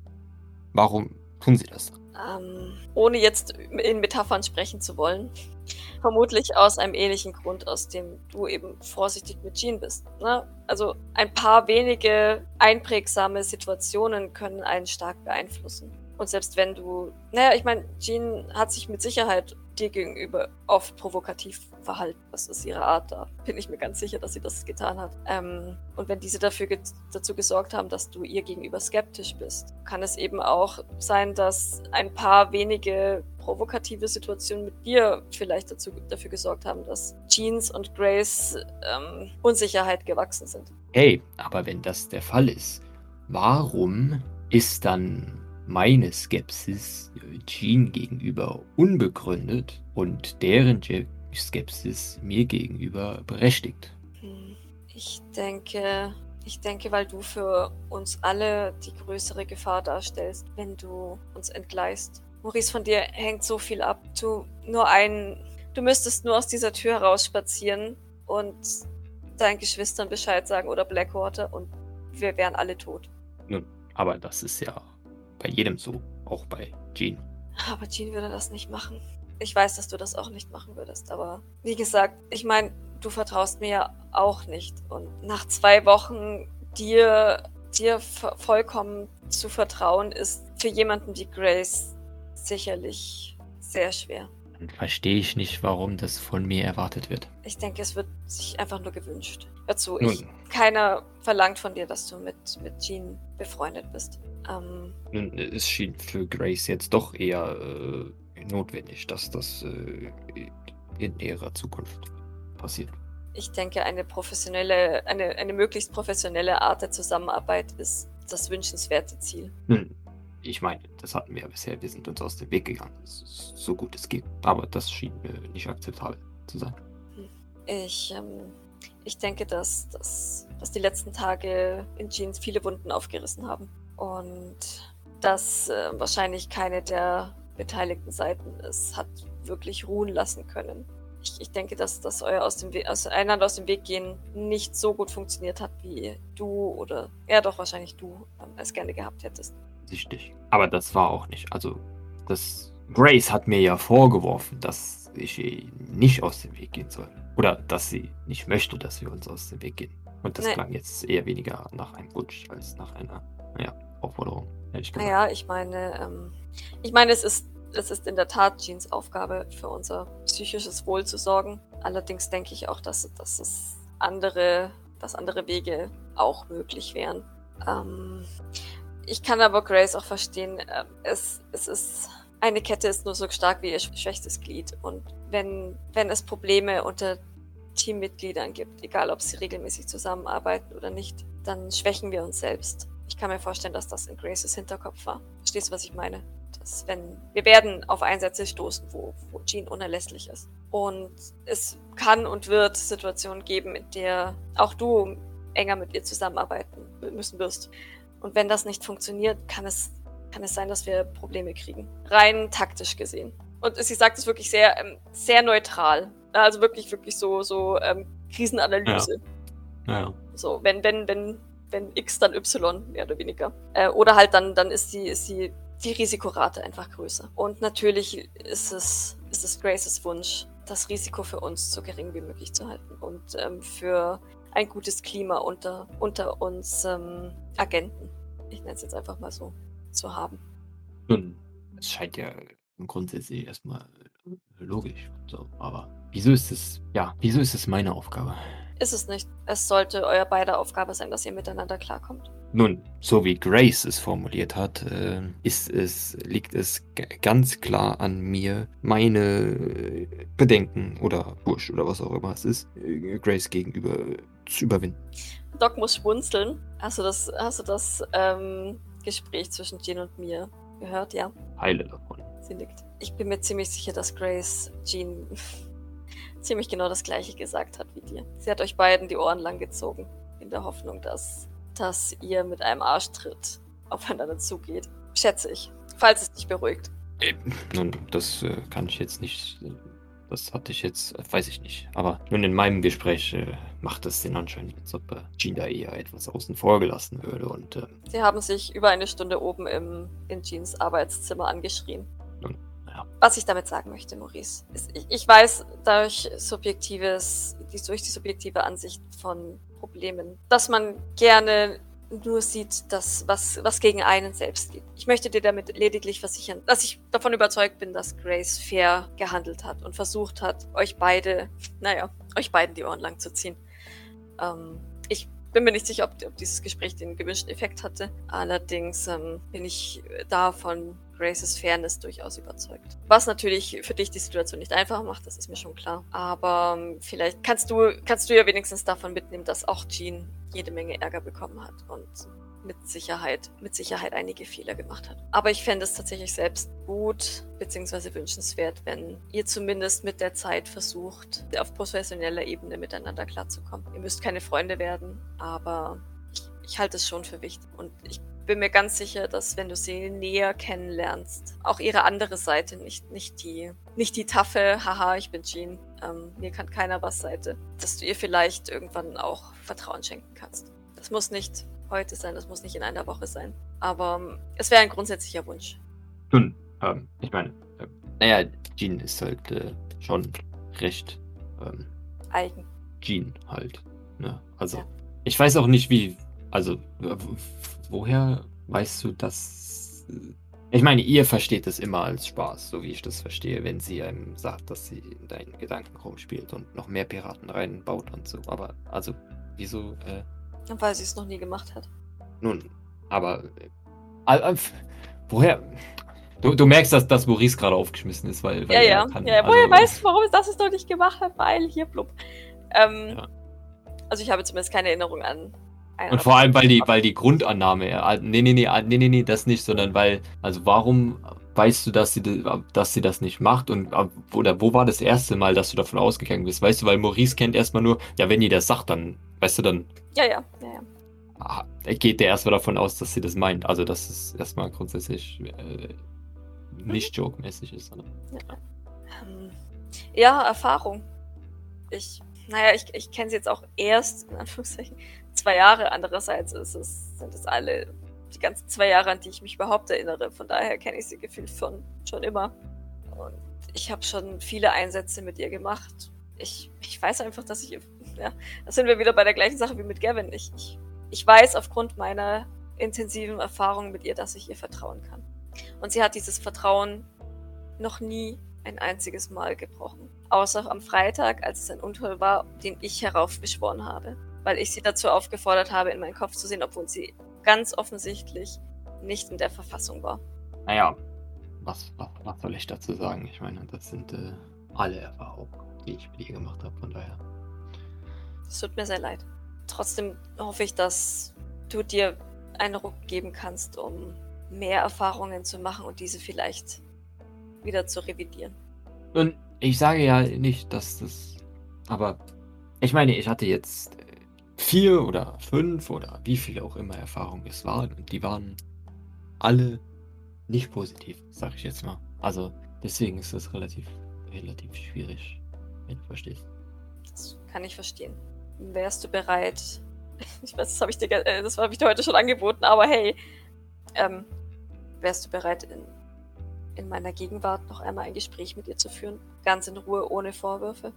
Warum tun sie das? Ähm, ohne jetzt in Metaphern sprechen zu wollen. Vermutlich aus einem ähnlichen Grund, aus dem du eben vorsichtig mit Jean bist. Ne? Also ein paar wenige einprägsame Situationen können einen stark beeinflussen. Und selbst wenn du, naja, ich meine, Jean hat sich mit Sicherheit dir gegenüber oft provokativ verhalten. Das ist ihre Art, da bin ich mir ganz sicher, dass sie das getan hat. Ähm, und wenn diese dafür ge dazu gesorgt haben, dass du ihr gegenüber skeptisch bist, kann es eben auch sein, dass ein paar wenige provokative Situationen mit dir vielleicht dazu, dafür gesorgt haben, dass Jeans und Grace ähm, Unsicherheit gewachsen sind. Hey, aber wenn das der Fall ist, warum ist dann meine Skepsis äh, Jean gegenüber unbegründet und deren Skepsis mir gegenüber berechtigt? Ich denke, ich denke, weil du für uns alle die größere Gefahr darstellst, wenn du uns entgleist. Maurice, von dir hängt so viel ab. Du nur ein, du müsstest nur aus dieser Tür rausspazieren und deinen Geschwistern Bescheid sagen oder Blackwater und wir wären alle tot. Nun, aber das ist ja bei jedem so, auch bei Jean. Aber Jean würde das nicht machen. Ich weiß, dass du das auch nicht machen würdest, aber wie gesagt, ich meine, du vertraust mir ja auch nicht. Und nach zwei Wochen dir, dir vo- vollkommen zu vertrauen, ist für jemanden wie Grace sicherlich sehr schwer. Dann verstehe ich nicht, warum das von mir erwartet wird. Ich denke, es wird sich einfach nur gewünscht. Hör zu, Nun. ich, keiner verlangt von dir, dass du mit, mit Jean befreundet bist. Ähm, Nun, es schien für Grace jetzt doch eher äh, notwendig, dass das äh, in näherer Zukunft passiert. ich denke, eine professionelle, eine, eine möglichst professionelle Art der Zusammenarbeit ist das wünschenswerte Ziel. Nun, ich meine, das hatten wir ja bisher. Wir sind uns aus dem Weg gegangen. So gut es geht. Aber das schien mir nicht akzeptabel zu sein. Ich, ähm, ich denke, dass, dass, dass die letzten Tage in Jeans viele Wunden aufgerissen haben. Und dass äh, wahrscheinlich keine der beteiligten Seiten es hat wirklich ruhen lassen können. Ich, ich denke, dass, dass euer aus dem We aus, einander aus dem Weg gehen nicht so gut funktioniert hat, wie du oder ja doch wahrscheinlich du ähm, es gerne gehabt hättest. Sichtlich. Aber das war auch nicht. Also, das. Grace hat mir ja vorgeworfen, dass ich ihr nicht aus dem Weg gehen soll. Oder dass sie nicht möchte, dass wir uns aus dem Weg gehen. Und das Nee. klang jetzt eher weniger nach einem Wunsch als nach einer, naja, Aufforderung, hätte ich gesagt. Naja, ich meine, ähm, ich meine, es ist, es ist in der Tat Jeans Aufgabe, für unser psychisches Wohl zu sorgen. Allerdings denke ich auch, dass, dass es andere, dass andere Wege auch möglich wären. Ähm, ich kann aber Grace auch verstehen. äh, Es, es ist, eine Kette ist nur so stark wie ihr schwächstes Glied. Und wenn, wenn es Probleme unter Teammitgliedern gibt, egal ob sie regelmäßig zusammenarbeiten oder nicht, dann schwächen wir uns selbst. Ich kann mir vorstellen, dass das in Graces Hinterkopf war. Verstehst du, was ich meine? Dass wenn wir werden auf Einsätze stoßen, wo, wo Jean unerlässlich ist. Und es kann und wird Situationen geben, in der auch du enger mit ihr zusammenarbeiten müssen wirst. Und wenn das nicht funktioniert, kann es, kann es sein, dass wir Probleme kriegen. Rein taktisch gesehen. Und sie sagt es wirklich sehr, ähm, sehr neutral. Also wirklich, wirklich so, so ähm, Krisenanalyse. Ja. So, wenn, wenn, wenn, wenn X, dann Y, mehr oder weniger. Äh, oder halt dann, dann ist die, ist die, die Risikorate einfach größer. Und natürlich ist es, ist es Graces Wunsch, das Risiko für uns so gering wie möglich zu halten und ähm, für ein gutes Klima unter, unter uns ähm, Agenten, ich nenne es jetzt einfach mal so, zu haben. Nun, es scheint ja Grundsätzlich erstmal logisch. So, aber wieso ist es, ja, wieso ist es meine Aufgabe? Ist es nicht. Es sollte euer beider Aufgabe sein, dass ihr miteinander klarkommt. Nun, so wie Grace es formuliert hat, äh, ist es, liegt es ganz klar an mir, meine äh, Bedenken oder Wunsch oder was auch immer es ist, äh, Grace gegenüber zu überwinden. Doc muss schmunzeln. Hast du das, hast du das ähm, Gespräch zwischen Jean und mir gehört, ja. Teile davon. Sie nickt. Ich bin mir ziemlich sicher, dass Grace Jean ziemlich genau das gleiche gesagt hat wie dir. Sie hat euch beiden die Ohren lang gezogen, in der Hoffnung, dass, dass ihr mit einem Arschtritt aufeinander zugeht. Schätze ich. Falls es dich beruhigt. Äh, Nun, das äh, kann ich jetzt nicht. äh, Das hatte ich jetzt, äh, weiß ich nicht. Aber nun in meinem Gespräch äh, macht es den Anschein, als ob äh, Jean da eher etwas außen vor gelassen würde. Und äh, Sie haben sich über eine Stunde oben im, in Jeans Arbeitszimmer angeschrien. Was ich damit sagen möchte, Maurice, ist, ich, ich weiß durch subjektives, durch die subjektive Ansicht von Problemen, dass man gerne nur sieht, dass was, was gegen einen selbst geht. Ich möchte dir damit lediglich versichern, dass ich davon überzeugt bin, dass Grace fair gehandelt hat und versucht hat, euch beide, naja, euch beiden die Ohren lang zu ziehen. Ähm, ich bin mir nicht sicher, ob, ob dieses Gespräch den gewünschten Effekt hatte. Allerdings ähm, bin ich da von Graces Fairness durchaus überzeugt. Was natürlich für dich die Situation nicht einfach macht, das ist mir schon klar. Aber ähm, vielleicht kannst du, kannst du ja wenigstens davon mitnehmen, dass auch Jean jede Menge Ärger bekommen hat und mit Sicherheit, mit Sicherheit einige Fehler gemacht hat. Aber ich fände es tatsächlich selbst gut bzw. wünschenswert, wenn ihr zumindest mit der Zeit versucht, auf professioneller Ebene miteinander klarzukommen. Ihr müsst keine Freunde werden, aber ich, ich halte es schon für wichtig. Und ich bin mir ganz sicher, dass wenn du sie näher kennenlernst, auch ihre andere Seite, nicht, nicht die, nicht die taffe, haha, ich bin Jean, ähm, mir kann keiner was Seite, dass du ihr vielleicht irgendwann auch Vertrauen schenken kannst. Das muss nicht heute sein, das muss nicht in einer Woche sein. Aber ähm, es wäre ein grundsätzlicher Wunsch. nun, ähm, ich meine, äh, naja, Jean ist halt äh, schon recht ähm, Eigen. Jean halt. Ne? Also, Ja. ich weiß auch nicht, wie. Also, w- woher weißt du, dass. äh, Ich meine, ihr versteht es immer als Spaß, so wie ich das verstehe, wenn sie einem sagt, dass sie in deinen Gedanken rumspielt und noch mehr Piraten reinbaut und so. Aber, also, wieso, äh, Weil sie es noch nie gemacht hat. nun, aber. Äh, äh, woher. Du, du merkst, dass, dass Maurice gerade aufgeschmissen ist, weil. weil Ja, ja. kann- ja also- woher weißt du, warum es das es noch nicht gemacht hat? Weil hier blub. Ähm, Ja. Also ich habe zumindest keine Erinnerung an. Und vor allem, weil die, weil die Grundannahme, äh, nee, nee, nee, nee, nee, nee, das nicht, sondern weil, also warum weißt du, dass sie, das- dass sie das nicht macht und äh, oder wo war das erste Mal, dass du davon ausgegangen bist? Weißt du, weil Maurice kennt erstmal nur, ja, wenn die das sagt, dann, weißt du, dann Ja, ja, ja, ja. ah, geht der erstmal davon aus, dass sie das meint. Also, dass es erstmal grundsätzlich äh, nicht joke-mäßig ist. Sondern, Ähm, ja, Erfahrung. Ich, naja, ich, ich kenne sie jetzt auch erst, in Anführungszeichen, zwei Jahre. Andererseits es, sind es alle die ganzen zwei Jahre, an die ich mich überhaupt erinnere. Von daher kenne ich sie gefühlt schon, schon immer. Und ich habe schon viele Einsätze mit ihr gemacht. Ich, ich weiß einfach, dass ich, ja, da sind wir wieder bei der gleichen Sache wie mit Gavin. Ich, ich, ich weiß aufgrund meiner intensiven Erfahrung mit ihr, dass ich ihr vertrauen kann. Und sie hat dieses Vertrauen noch nie ein einziges Mal gebrochen. Außer am Freitag, als es ein Unfall war, den ich heraufbeschworen habe. Weil ich sie dazu aufgefordert habe, in meinen Kopf zu sehen, obwohl sie ganz offensichtlich nicht in der Verfassung war. naja, was, was, was soll ich dazu sagen? Ich meine, das sind äh, alle Erfahrungen, die ich mit ihr gemacht habe, von daher. Es tut mir sehr leid. Trotzdem hoffe ich, dass du dir einen Ruck geben kannst, um mehr Erfahrungen zu machen und diese vielleicht wieder zu revidieren. Und ich sage ja nicht, dass das. Aber ich meine, ich hatte jetzt vier oder fünf oder wie viele auch immer Erfahrungen es waren und die waren alle nicht positiv, sag ich jetzt mal. Also deswegen ist das relativ, relativ schwierig, wenn du verstehst. Das kann ich verstehen. Wärst du bereit? Ich weiß, das habe ich dir, äh, ich dir heute schon angeboten, aber hey, ähm, wärst du bereit, in, in meiner Gegenwart noch einmal ein Gespräch mit ihr zu führen? Ganz in Ruhe, ohne Vorwürfe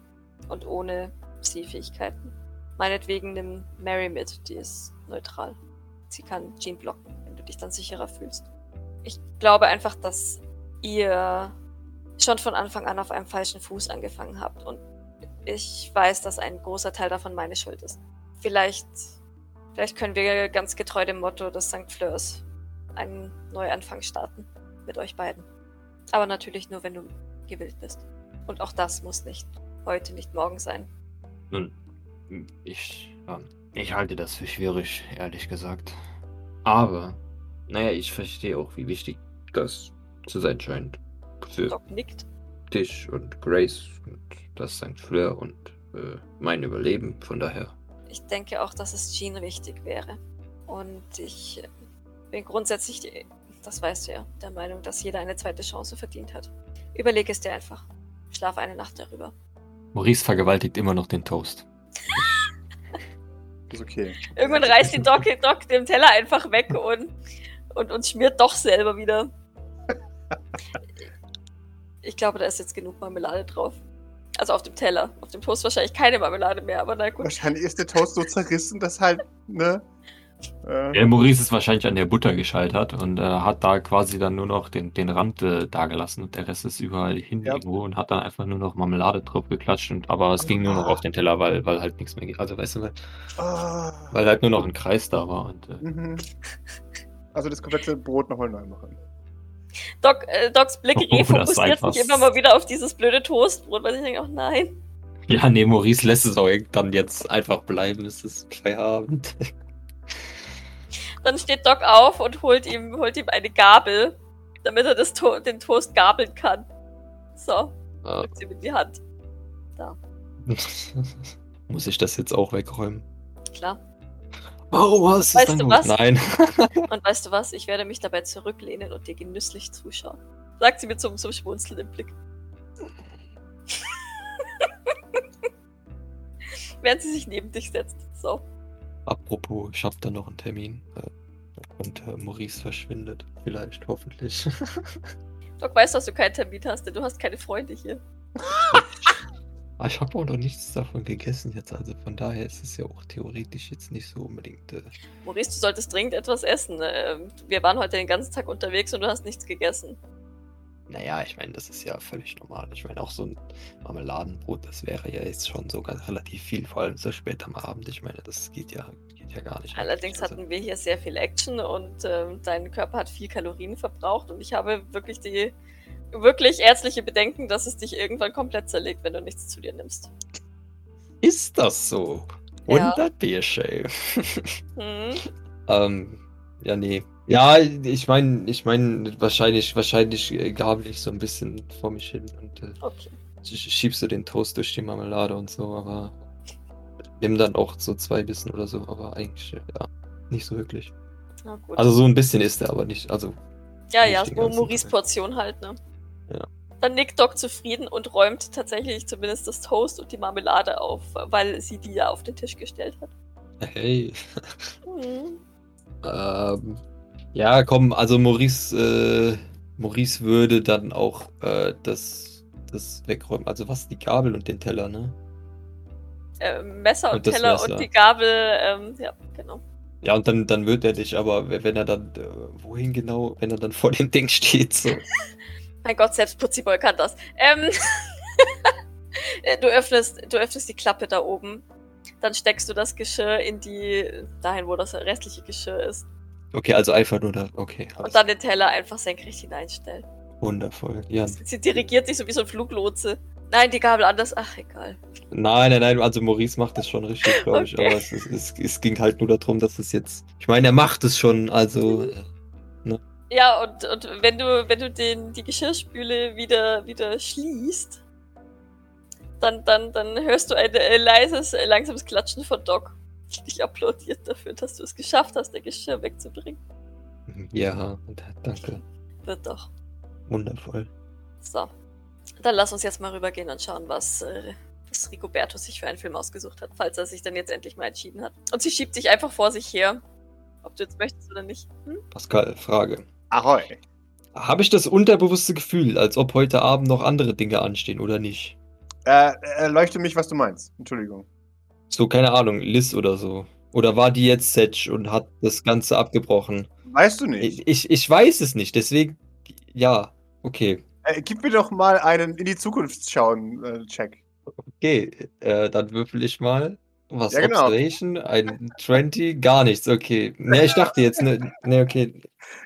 und ohne Sehfähigkeiten. Meinetwegen nimm Mary mit, die ist neutral. Sie kann Jean blocken, wenn du dich dann sicherer fühlst. Ich glaube einfach, dass ihr schon von Anfang an auf einem falschen Fuß angefangen habt und ich weiß, dass ein großer Teil davon meine Schuld ist. Vielleicht, vielleicht können wir ganz getreu dem Motto des St. Fleurs einen Neuanfang starten mit euch beiden. Aber natürlich nur, wenn du gewillt bist. Und auch das muss nicht heute, nicht morgen sein. Nun, ich, ich halte das für schwierig, ehrlich gesagt. Aber, naja, ich verstehe auch, wie wichtig das zu sein scheint. Für Doc nickt. dich und Grace und das St. Fleur und äh, mein Überleben. Von daher. Ich denke auch, dass es Jean richtig wäre. Und ich äh, bin grundsätzlich, die- das weißt du ja, der Meinung, dass jeder eine zweite Chance verdient hat. Überleg es dir einfach. Schlaf eine Nacht darüber. Maurice vergewaltigt immer noch den Toast. Ist okay. Irgendwann reißt die Doc, Doc den Teller einfach weg und, und, und schmiert doch selber wieder. Ich glaube, da ist jetzt genug Marmelade drauf. Also auf dem Teller. Auf dem Toast wahrscheinlich keine Marmelade mehr, aber na gut. Wahrscheinlich ist der Toast so zerrissen, dass halt, ne? Äh, Der Maurice ist wahrscheinlich an der Butter gescheitert und äh, hat da quasi dann nur noch den, den Rand äh, da gelassen und der Rest ist überall hin Ja. irgendwo und hat dann einfach nur noch Marmelade drauf geklatscht. Und, aber es ging nur noch auf den Teller, weil, weil halt nichts mehr ging. Also weißt du, weil, ah, weil halt nur noch ein Kreis da war. Und, äh, mhm. Also das komplette Brot nochmal neu machen. Doc, äh, Docs Blick Oh, refokussiert sich immer mal wieder auf dieses blöde Toastbrot, weil ich denke, oh nein. ja, nee, Maurice lässt es auch dann jetzt einfach bleiben. Es ist Feierabend. Dann steht Doc auf und holt ihm, holt ihm eine Gabel, damit er das to den Toast gabeln kann. So, Ah. drückt sie ihm in die Hand. Muss ich das jetzt auch wegräumen? Klar. Warum hast du Weißt du was? Nein. Und weißt du was? Ich werde mich dabei zurücklehnen und dir genüsslich zuschauen. Sagt sie mit so, so einem schmunzelnden Blick. Während sie sich neben dich setzt. So. Apropos, ich habe da noch einen Termin. Äh, und äh, Maurice verschwindet. Vielleicht, hoffentlich. Doc weiß, dass du keinen Termin hast, denn du hast keine Freunde hier. Aber ich habe auch noch nichts davon gegessen jetzt. Also von daher ist es ja auch theoretisch jetzt nicht so unbedingt. Äh, Maurice, du solltest dringend etwas essen. Ähm, Wir waren heute den ganzen Tag unterwegs und du hast nichts gegessen. Naja, ich meine, das ist ja völlig normal. Ich meine, auch so ein Marmeladenbrot, das wäre ja jetzt schon sogar relativ viel, vor allem so spät am Abend. Ich meine, das geht ja, geht ja gar nicht. Allerdings eigentlich. hatten wir hier sehr viel Action und ähm, dein Körper hat viel Kalorien verbraucht und ich habe wirklich die wirklich ärztliche Bedenken, dass es dich irgendwann komplett zerlegt, wenn du nichts zu dir nimmst. Ist das so? Ja. 100 Biershave. Hm. ähm, ja, nee. Ja, ich meine, ich meine, wahrscheinlich, wahrscheinlich äh, gabel ich so ein bisschen vor mich hin und äh, Okay. sch- schiebst du den Toast durch die Marmelade und so, aber nimm dann auch so zwei Bissen oder so, aber eigentlich, äh, ja, nicht so wirklich. Also so ein bisschen ist er, aber nicht, also ja, nicht ja, so Maurice. Portion halt, ne? Ja. Dann nickt Doc zufrieden und räumt tatsächlich zumindest das Toast und die Marmelade auf, weil sie die ja auf den Tisch gestellt hat. hey. Hm. Ähm, ja, komm, also Maurice, äh, Maurice würde dann auch äh, das, das wegräumen. Also was, die Gabel und den Teller, ne? Äh, Messer und, Und Teller Messer. und die Gabel, ähm, ja, genau. Ja, und dann, dann wird er dich, aber wenn er dann, äh, wohin genau, wenn er dann vor dem Ding steht, so. Mein Gott, selbst Putziboy kann das. Ähm, äh, du, öffnest, du öffnest die Klappe da oben. Dann steckst du das Geschirr in die, dahin, wo das restliche Geschirr ist. Okay, also einfach nur da, okay, Und dann den Teller einfach senkrecht hineinstellen. wundervoll. Ja, Sie dirigiert sich so wie so ein Fluglotse. Nein, die Gabel anders. Ach, egal. nein, nein, nein, also Maurice macht das schon richtig, glaube ich, Okay. aber es, es, es, ging halt nur darum, dass es jetzt, ich meine, er macht es schon, also, äh, Ja, und, und wenn du, wenn du den, die Geschirrspüle wieder, wieder schließt, dann, dann, dann hörst du ein äh, leises, langsames Klatschen von Doc. Dich applaudiert dafür, dass du es geschafft hast, der Geschirr wegzubringen. ja, danke, Wird doch. wundervoll. So. Dann lass uns jetzt mal rübergehen und schauen, was, äh, was Rigoberto sich für einen Film ausgesucht hat, falls er sich dann jetzt endlich mal entschieden hat. Und sie schiebt dich einfach vor sich her. Ob du jetzt möchtest oder nicht. Hm? Pascal, Frage. Ahoi. Habe ich das unterbewusste Gefühl, als ob heute Abend noch andere Dinge anstehen oder nicht? Äh, erleuchte mich, was du meinst. Entschuldigung. So, keine Ahnung, Liz oder so. Oder war die jetzt Setch und hat das Ganze abgebrochen? Weißt du nicht? Ich, ich, ich weiß es nicht, deswegen, ja, okay. Äh, gib mir doch mal einen in die Zukunft schauen äh, Check. Okay, äh, dann würfel ich mal. Was, Ja, genau. Observation? Ein 20? Gar nichts, okay. Ne, ich dachte jetzt, ne, ne okay.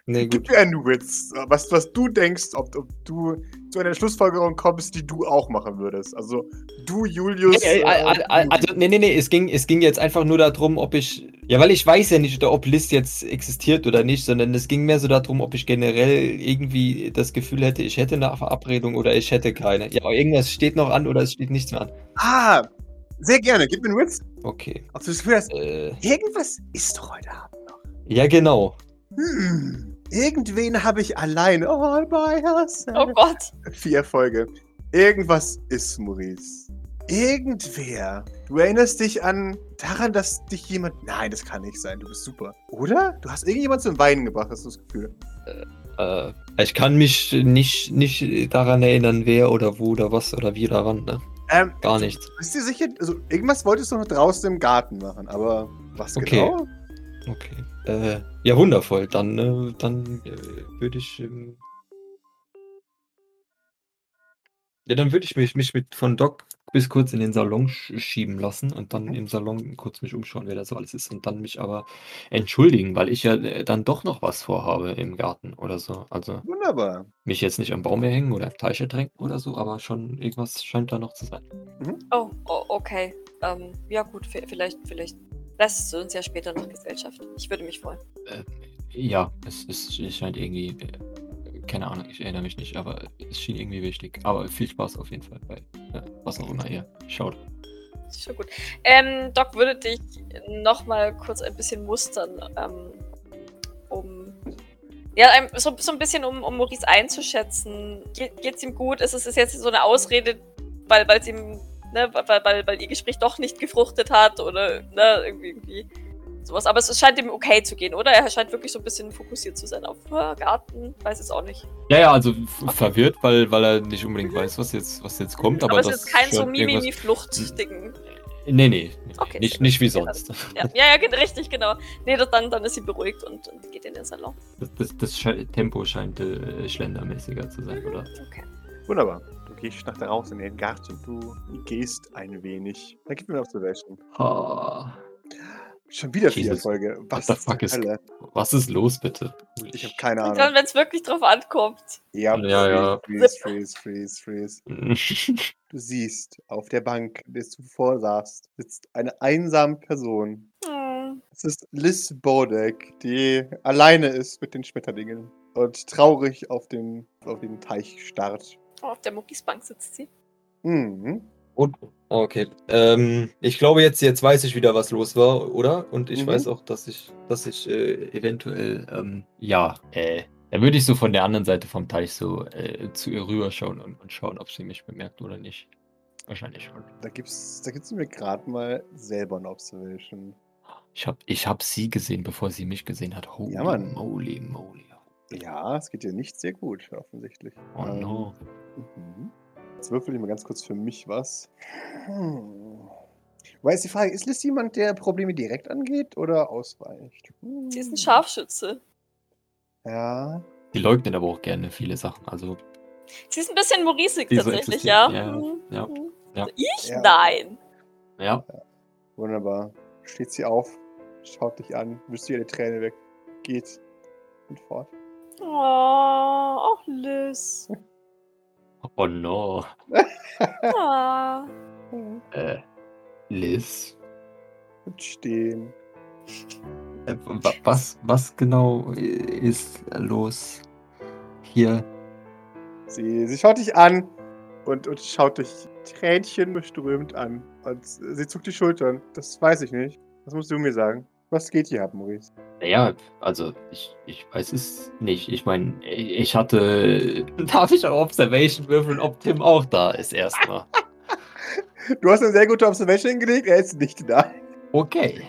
Ne, Gib gut. mir einen Witz, was, was du denkst, ob, ob du zu einer Schlussfolgerung kommst, die du auch machen würdest. Also du, Julius. Ey, ey, äh. Also, nee, nee, nee, es ging, es ging jetzt einfach nur darum, ob ich Ja, weil ich weiß ja nicht, ob Liz jetzt existiert oder nicht, sondern es ging mehr so darum, ob ich generell irgendwie das Gefühl hätte, ich hätte eine Verabredung oder ich hätte keine. Ja, irgendwas steht noch an oder es steht nichts mehr an. Ah, sehr gerne. Gib mir einen Witz. Okay. Ob du das Gefühl hast, Äh, irgendwas ist doch heute Abend noch. ja, genau. Hm, irgendwen habe ich allein. All by herself. Oh Gott. Vier Erfolge. Irgendwas ist, Maurice. Irgendwer. Du erinnerst dich an daran, dass dich jemand. Nein, das kann nicht sein. Du bist super. Oder? Du hast irgendjemand zum Weinen gebracht, hast du das Gefühl. Äh, ich kann mich nicht, nicht daran erinnern, wer oder wo oder was oder wie daran, ne? Ähm, Gar nichts. bist du sicher? Also, irgendwas wolltest du noch draußen im Garten machen, aber was Okay. genau? Okay. Äh, ja, wundervoll. Dann, äh, dann äh, würde ich. Ähm, ja, dann würde ich mich, mich mit von Doc bis kurz in den Salon sch schieben lassen und dann Mhm. im Salon kurz mich umschauen, wer da so alles ist und dann mich aber entschuldigen, weil ich ja äh, dann doch noch was vorhabe im Garten oder so. Also Wunderbar. mich jetzt nicht am Baum erhängen oder im Teich ertränken oder so, aber schon irgendwas scheint da noch zu sein. Oh, oh okay. Ähm, ja gut, vi- vielleicht, vielleicht lässt du uns ja später noch Gesellschaft. Ich würde mich freuen. Äh, ja, es, es, es scheint irgendwie, äh, keine Ahnung, ich erinnere mich nicht, aber es schien irgendwie wichtig. Aber viel Spaß auf jeden Fall bei äh, was auch immer ihr schaut. Schon gut. Ähm, Doc würde dich nochmal kurz ein bisschen mustern, ähm, um. Ja, so, so ein bisschen, um, um Maurice einzuschätzen. Geht, geht's ihm gut? Ist es ist jetzt so eine Ausrede, weil es ihm, ne, weil, weil, weil ihr Gespräch doch nicht gefruchtet hat oder ne, irgendwie, irgendwie sowas. Aber es scheint ihm okay zu gehen, oder? Er scheint wirklich so ein bisschen fokussiert zu sein auf äh, Garten. Weiß es auch nicht. Ja, ja, also f- verwirrt, weil, weil er nicht unbedingt weiß, was jetzt, was jetzt kommt. Aber, Aber, es das ist kein so Mimimi-Flucht-Ding. Nee, nee, nee Okay, nicht, nicht wie sonst. Ja, ja, ja, richtig, genau. Nee, dann, dann ist sie beruhigt und, und geht in den Salon. Das, das, das sche Tempo scheint äh, schlendermäßiger zu sein, oder? Okay. Wunderbar. Du gehst nach draußen in den Garten. Du gehst ein wenig. Da gib mir noch zu welchen. Ah, Schon wieder vier. Erfolge. Was the zur fuck is- Hölle? was ist los, bitte? Ich habe keine Und Ahnung. dann, wenn es wirklich drauf ankommt. Ja, Ja, ja. Freeze, freeze, freeze, freeze. Du siehst, auf der Bank, der du vorsaßt, sitzt eine einsame Person. Hm. Es ist Liz Bodek, die alleine ist mit den Schmetterlingen und traurig auf den, auf den Teich starrt. Oh, auf der Muckisbank sitzt sie. Mhm. Und, okay. Ähm, ich glaube, jetzt, jetzt weiß ich wieder, was los war, oder? Und ich Mhm. weiß auch, dass ich, dass ich äh, eventuell, ähm, ja, äh, da würde ich so von der anderen Seite vom Teich so äh, zu ihr rüberschauen und, und schauen, ob sie mich bemerkt oder nicht. Wahrscheinlich schon. Da gibt's, da gibt's mir gerade mal selber eine Observation. Ich habe ich hab sie gesehen, bevor sie mich gesehen hat. Holy Ja, Mann. moly, moly. Ja, es geht dir nicht sehr gut, offensichtlich. Oh Ähm, no. Mhm. Jetzt würfel ich mal ganz kurz für mich was. Hm. Weil ist die Frage, ist Liz jemand, der Probleme direkt angeht oder ausweicht? Hm. Sie ist ein Scharfschütze. Ja. Die leugnet aber auch gerne viele Sachen. Also, Sie ist ein bisschen Mauriceig Die so tatsächlich, existiert, ja. ja, Mhm. ja, Mhm. ja. Ich? Ja. Nein. ja. Wunderbar. Steht sie auf, schaut dich an, wischt ihr eine Träne weg, geht und fort. Oh, auch Liz. Oh no. Ah. Äh, Liz? Und stehen. Äh, wa- was, was genau äh, ist los hier? Sie, sie schaut dich an und, und schaut dich Tränchen beströmt an. Und sie zuckt die Schultern. Das weiß ich nicht. Das musst du mir sagen. Was geht hier ab, Maurice? Naja, also ich, ich weiß es nicht. Ich meine, ich hatte. Darf ich auch Observation würfeln, ob Tim auch da ist erstmal? Du hast eine sehr gute Observation hingelegt, er ist nicht da. Okay.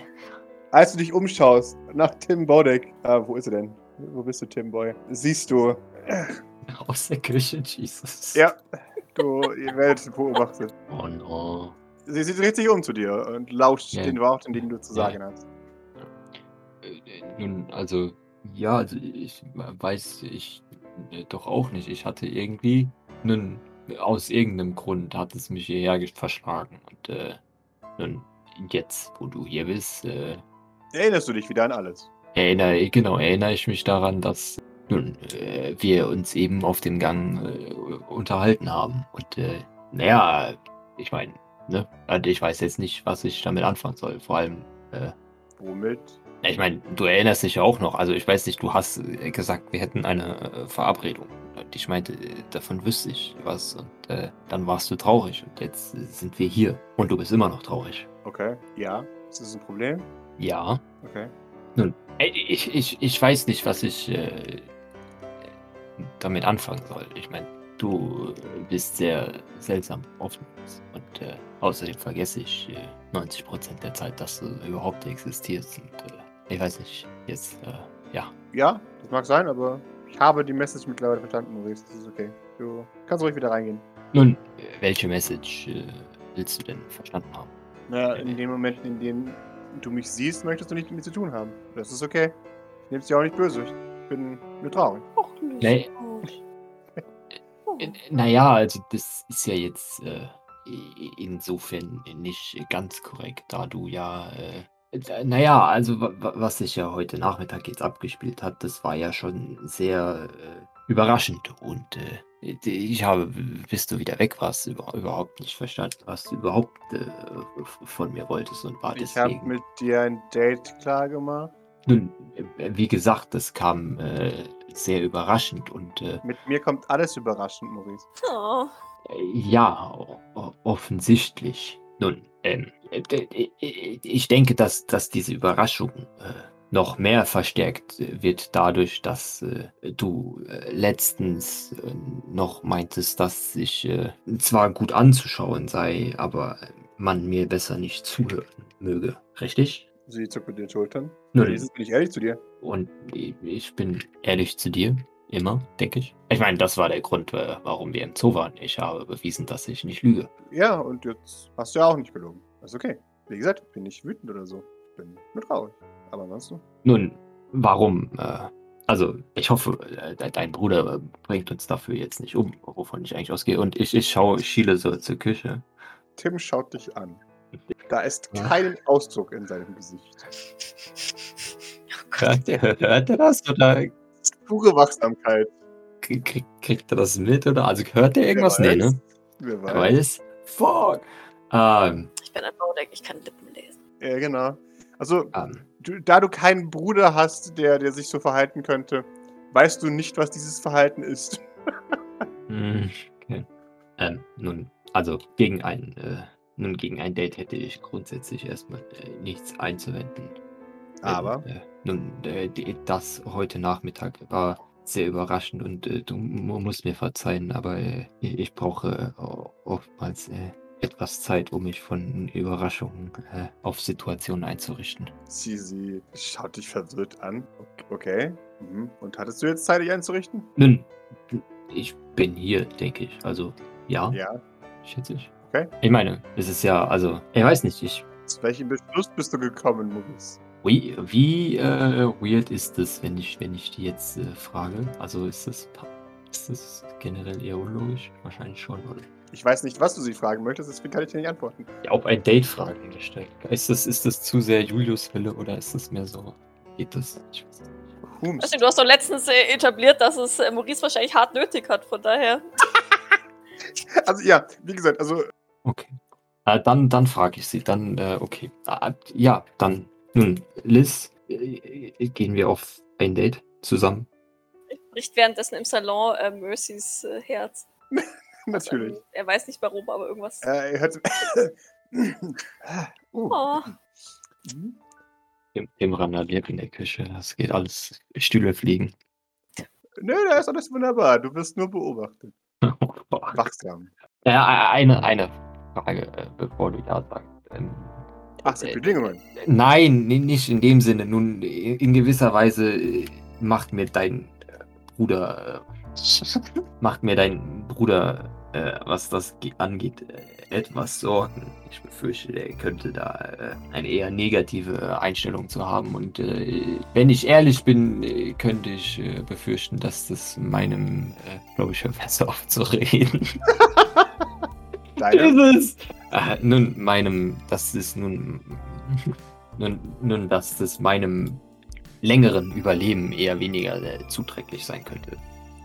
Als du dich umschaust nach Tim Bodek, ah, wo ist er denn? Wo bist du, Tim Boy? Siehst du, Aus der Küche, Jesus. ja, du, ihr werdet beobachtet. Oh no. Sie, sie dreht sich um zu dir und lauscht Ja. den Worten, die du zu sagen hast. Nun, also, ja, also ich weiß ich äh, doch auch nicht. Ich hatte irgendwie, nun, aus irgendeinem Grund hat es mich hierher ge- verschlagen. Und äh, nun, jetzt, wo du hier bist, äh, Erinnerst du dich wieder an alles? erinnere, genau, erinnere ich mich daran, dass nun, äh, wir uns eben auf dem Gang äh, unterhalten haben. Und äh, naja, ich meine, ne, also ich weiß jetzt nicht, was ich damit anfangen soll. Vor allem, äh, Womit? Ja, ich meine, du erinnerst dich ja auch noch. Also ich weiß nicht, du hast äh, gesagt, wir hätten eine äh, Verabredung. Und ich meinte, äh, davon wüsste ich was. Und äh, dann warst du traurig. Und jetzt sind wir hier. Und du bist immer noch traurig. Okay. Ja. Ist das ein Problem? Ja. Okay. Ey, Ich, ich, ich weiß nicht, was ich äh, damit anfangen soll. Ich meine, du bist sehr seltsam offen. Und äh, außerdem vergesse ich äh, 90% der Zeit, dass du überhaupt existierst. Und ich weiß nicht, jetzt, äh, ja. Ja, das mag sein, aber ich habe die Message mittlerweile verstanden, Maurice. Das ist okay. Du kannst ruhig wieder reingehen. Nun, äh, welche Message äh, willst du denn verstanden haben? Naja, in dem Moment, in dem du mich siehst, möchtest du nichts mit mir zu tun haben. Das ist okay. Ich nehme es dir auch nicht böse. Ich bin nur traurig. Och, nicht Nee. gut. Äh, Naja, also das ist ja jetzt äh, insofern nicht ganz korrekt, da du ja, äh, äh, naja, also wa- wa- was sich ja heute Nachmittag jetzt abgespielt hat, das war ja schon sehr äh, überraschend und äh, ich habe, bis du wieder weg warst, über, überhaupt nicht verstanden, was du überhaupt äh, von mir wolltest und war Ich habe deswegen. mit dir ein Date klar gemacht. Nun, äh, wie gesagt, das kam äh, sehr überraschend und äh, Mit mir kommt alles überraschend, Maurice. Oh. Ja, offensichtlich. Nun, ähm, äh, ich denke, dass, dass diese Überraschung äh, noch mehr verstärkt äh, wird dadurch, dass äh, du äh, letztens noch meintest, dass ich zwar gut anzuschauen sei, aber man mir besser nicht zuhören möge. Richtig? Sie zuckt mit den Schultern. Nun, bin ich ehrlich zu dir. und ich bin ehrlich zu dir. Immer, denke ich. Ich meine, das war der Grund, äh, warum wir im Zoo waren. Ich habe bewiesen, dass ich nicht lüge. Ja, und jetzt hast du ja auch nicht gelogen. Das ist okay. Wie gesagt, ich bin nicht wütend oder so. Ich bin nur traurig. Aber ansonsten. Nun, warum? Äh, also, ich hoffe, äh, de- dein Bruder bringt uns dafür jetzt nicht um, wovon ich eigentlich ausgehe. Und ich, ich schaue, ich schiele so zur Küche. Tim schaut dich an. Da ist Ja. kein Ausdruck in seinem Gesicht. Hört er, hört er das? Oder Pure Wachsamkeit. kriegt er das mit? Oder? Also, hört er irgendwas? Nee, ne? Wer weiß. Er weiß. Fuck. Ähm, Ich bin ein Baudeck, ich kann Lippen lesen. Ja, genau. Also, ähm, du, da du keinen Bruder hast, der, der sich so verhalten könnte, weißt du nicht, was dieses Verhalten ist. Hm, Okay. Ähm, nun, also gegen ein, äh, nun gegen ein Date hätte ich grundsätzlich erstmal äh, nichts einzuwenden. Aber? Äh, nun, äh, das heute Nachmittag war sehr überraschend und äh, du mu- musst mir verzeihen, aber äh, ich, brauche äh, oftmals äh, etwas Zeit, um mich von Überraschungen äh, auf Situationen einzurichten. Sie, sie schaut dich verwirrt an. Okay. Mhm. Und hattest du jetzt Zeit, dich einzurichten? Nun, ich bin hier, denke ich. Also, ja, Ja. schätze ich. Okay. Ich meine, es ist ja, also, ich weiß nicht, ich Zu welchem Beschluss bist du gekommen, Maurice? Wie, wie äh, weird ist das, wenn ich, wenn ich die jetzt äh, frage? Also ist das, ist das generell eher unlogisch? Wahrscheinlich schon, oder? Ich weiß nicht, was du sie fragen möchtest, deswegen kann ich dir nicht antworten. Ja, ob ein Date fragen gestellt. Ist das, ist das zu sehr Julius Wille oder ist das mehr so? Geht das? Ich weiß nicht. Weißt du, du hast doch letztens äh, etabliert, dass es äh, Maurice wahrscheinlich hart nötig hat, von daher. Also ja, wie gesagt, also Okay. Äh, dann dann frage ich sie. Dann, äh, okay. Äh, ja, dann. Nun, Liz, äh, äh, gehen wir auf ein Date zusammen? Bricht währenddessen im Salon äh, Mercys äh, Herz. natürlich. Also, er weiß nicht warum, aber irgendwas. Äh, er hört. uh. Oh, Mhm. Im, im randaliert in der Küche. Das geht alles. Stühle fliegen. Nö, da ist alles wunderbar. Du wirst nur beobachtet. Wachsam. Ja, eine, eine Frage, äh, bevor du ja sagst. Ach, sind Bedingungen. nein, ni- nicht in dem Sinne. Nun, in gewisser Weise äh, macht mir dein äh, Bruder, äh, macht mir dein Bruder, äh, was das ge- angeht, äh, etwas Sorgen. Ich befürchte, er könnte da äh, eine eher negative Einstellung zu haben. Und äh, wenn ich ehrlich bin, äh, könnte ich äh, befürchten, dass das meinem, äh, glaube ich, hör besser auf zu reden. Deine. Ist es? Äh, nun, meinem, das ist nun, nun, nun, dass das meinem längeren Überleben eher weniger äh, zuträglich sein könnte.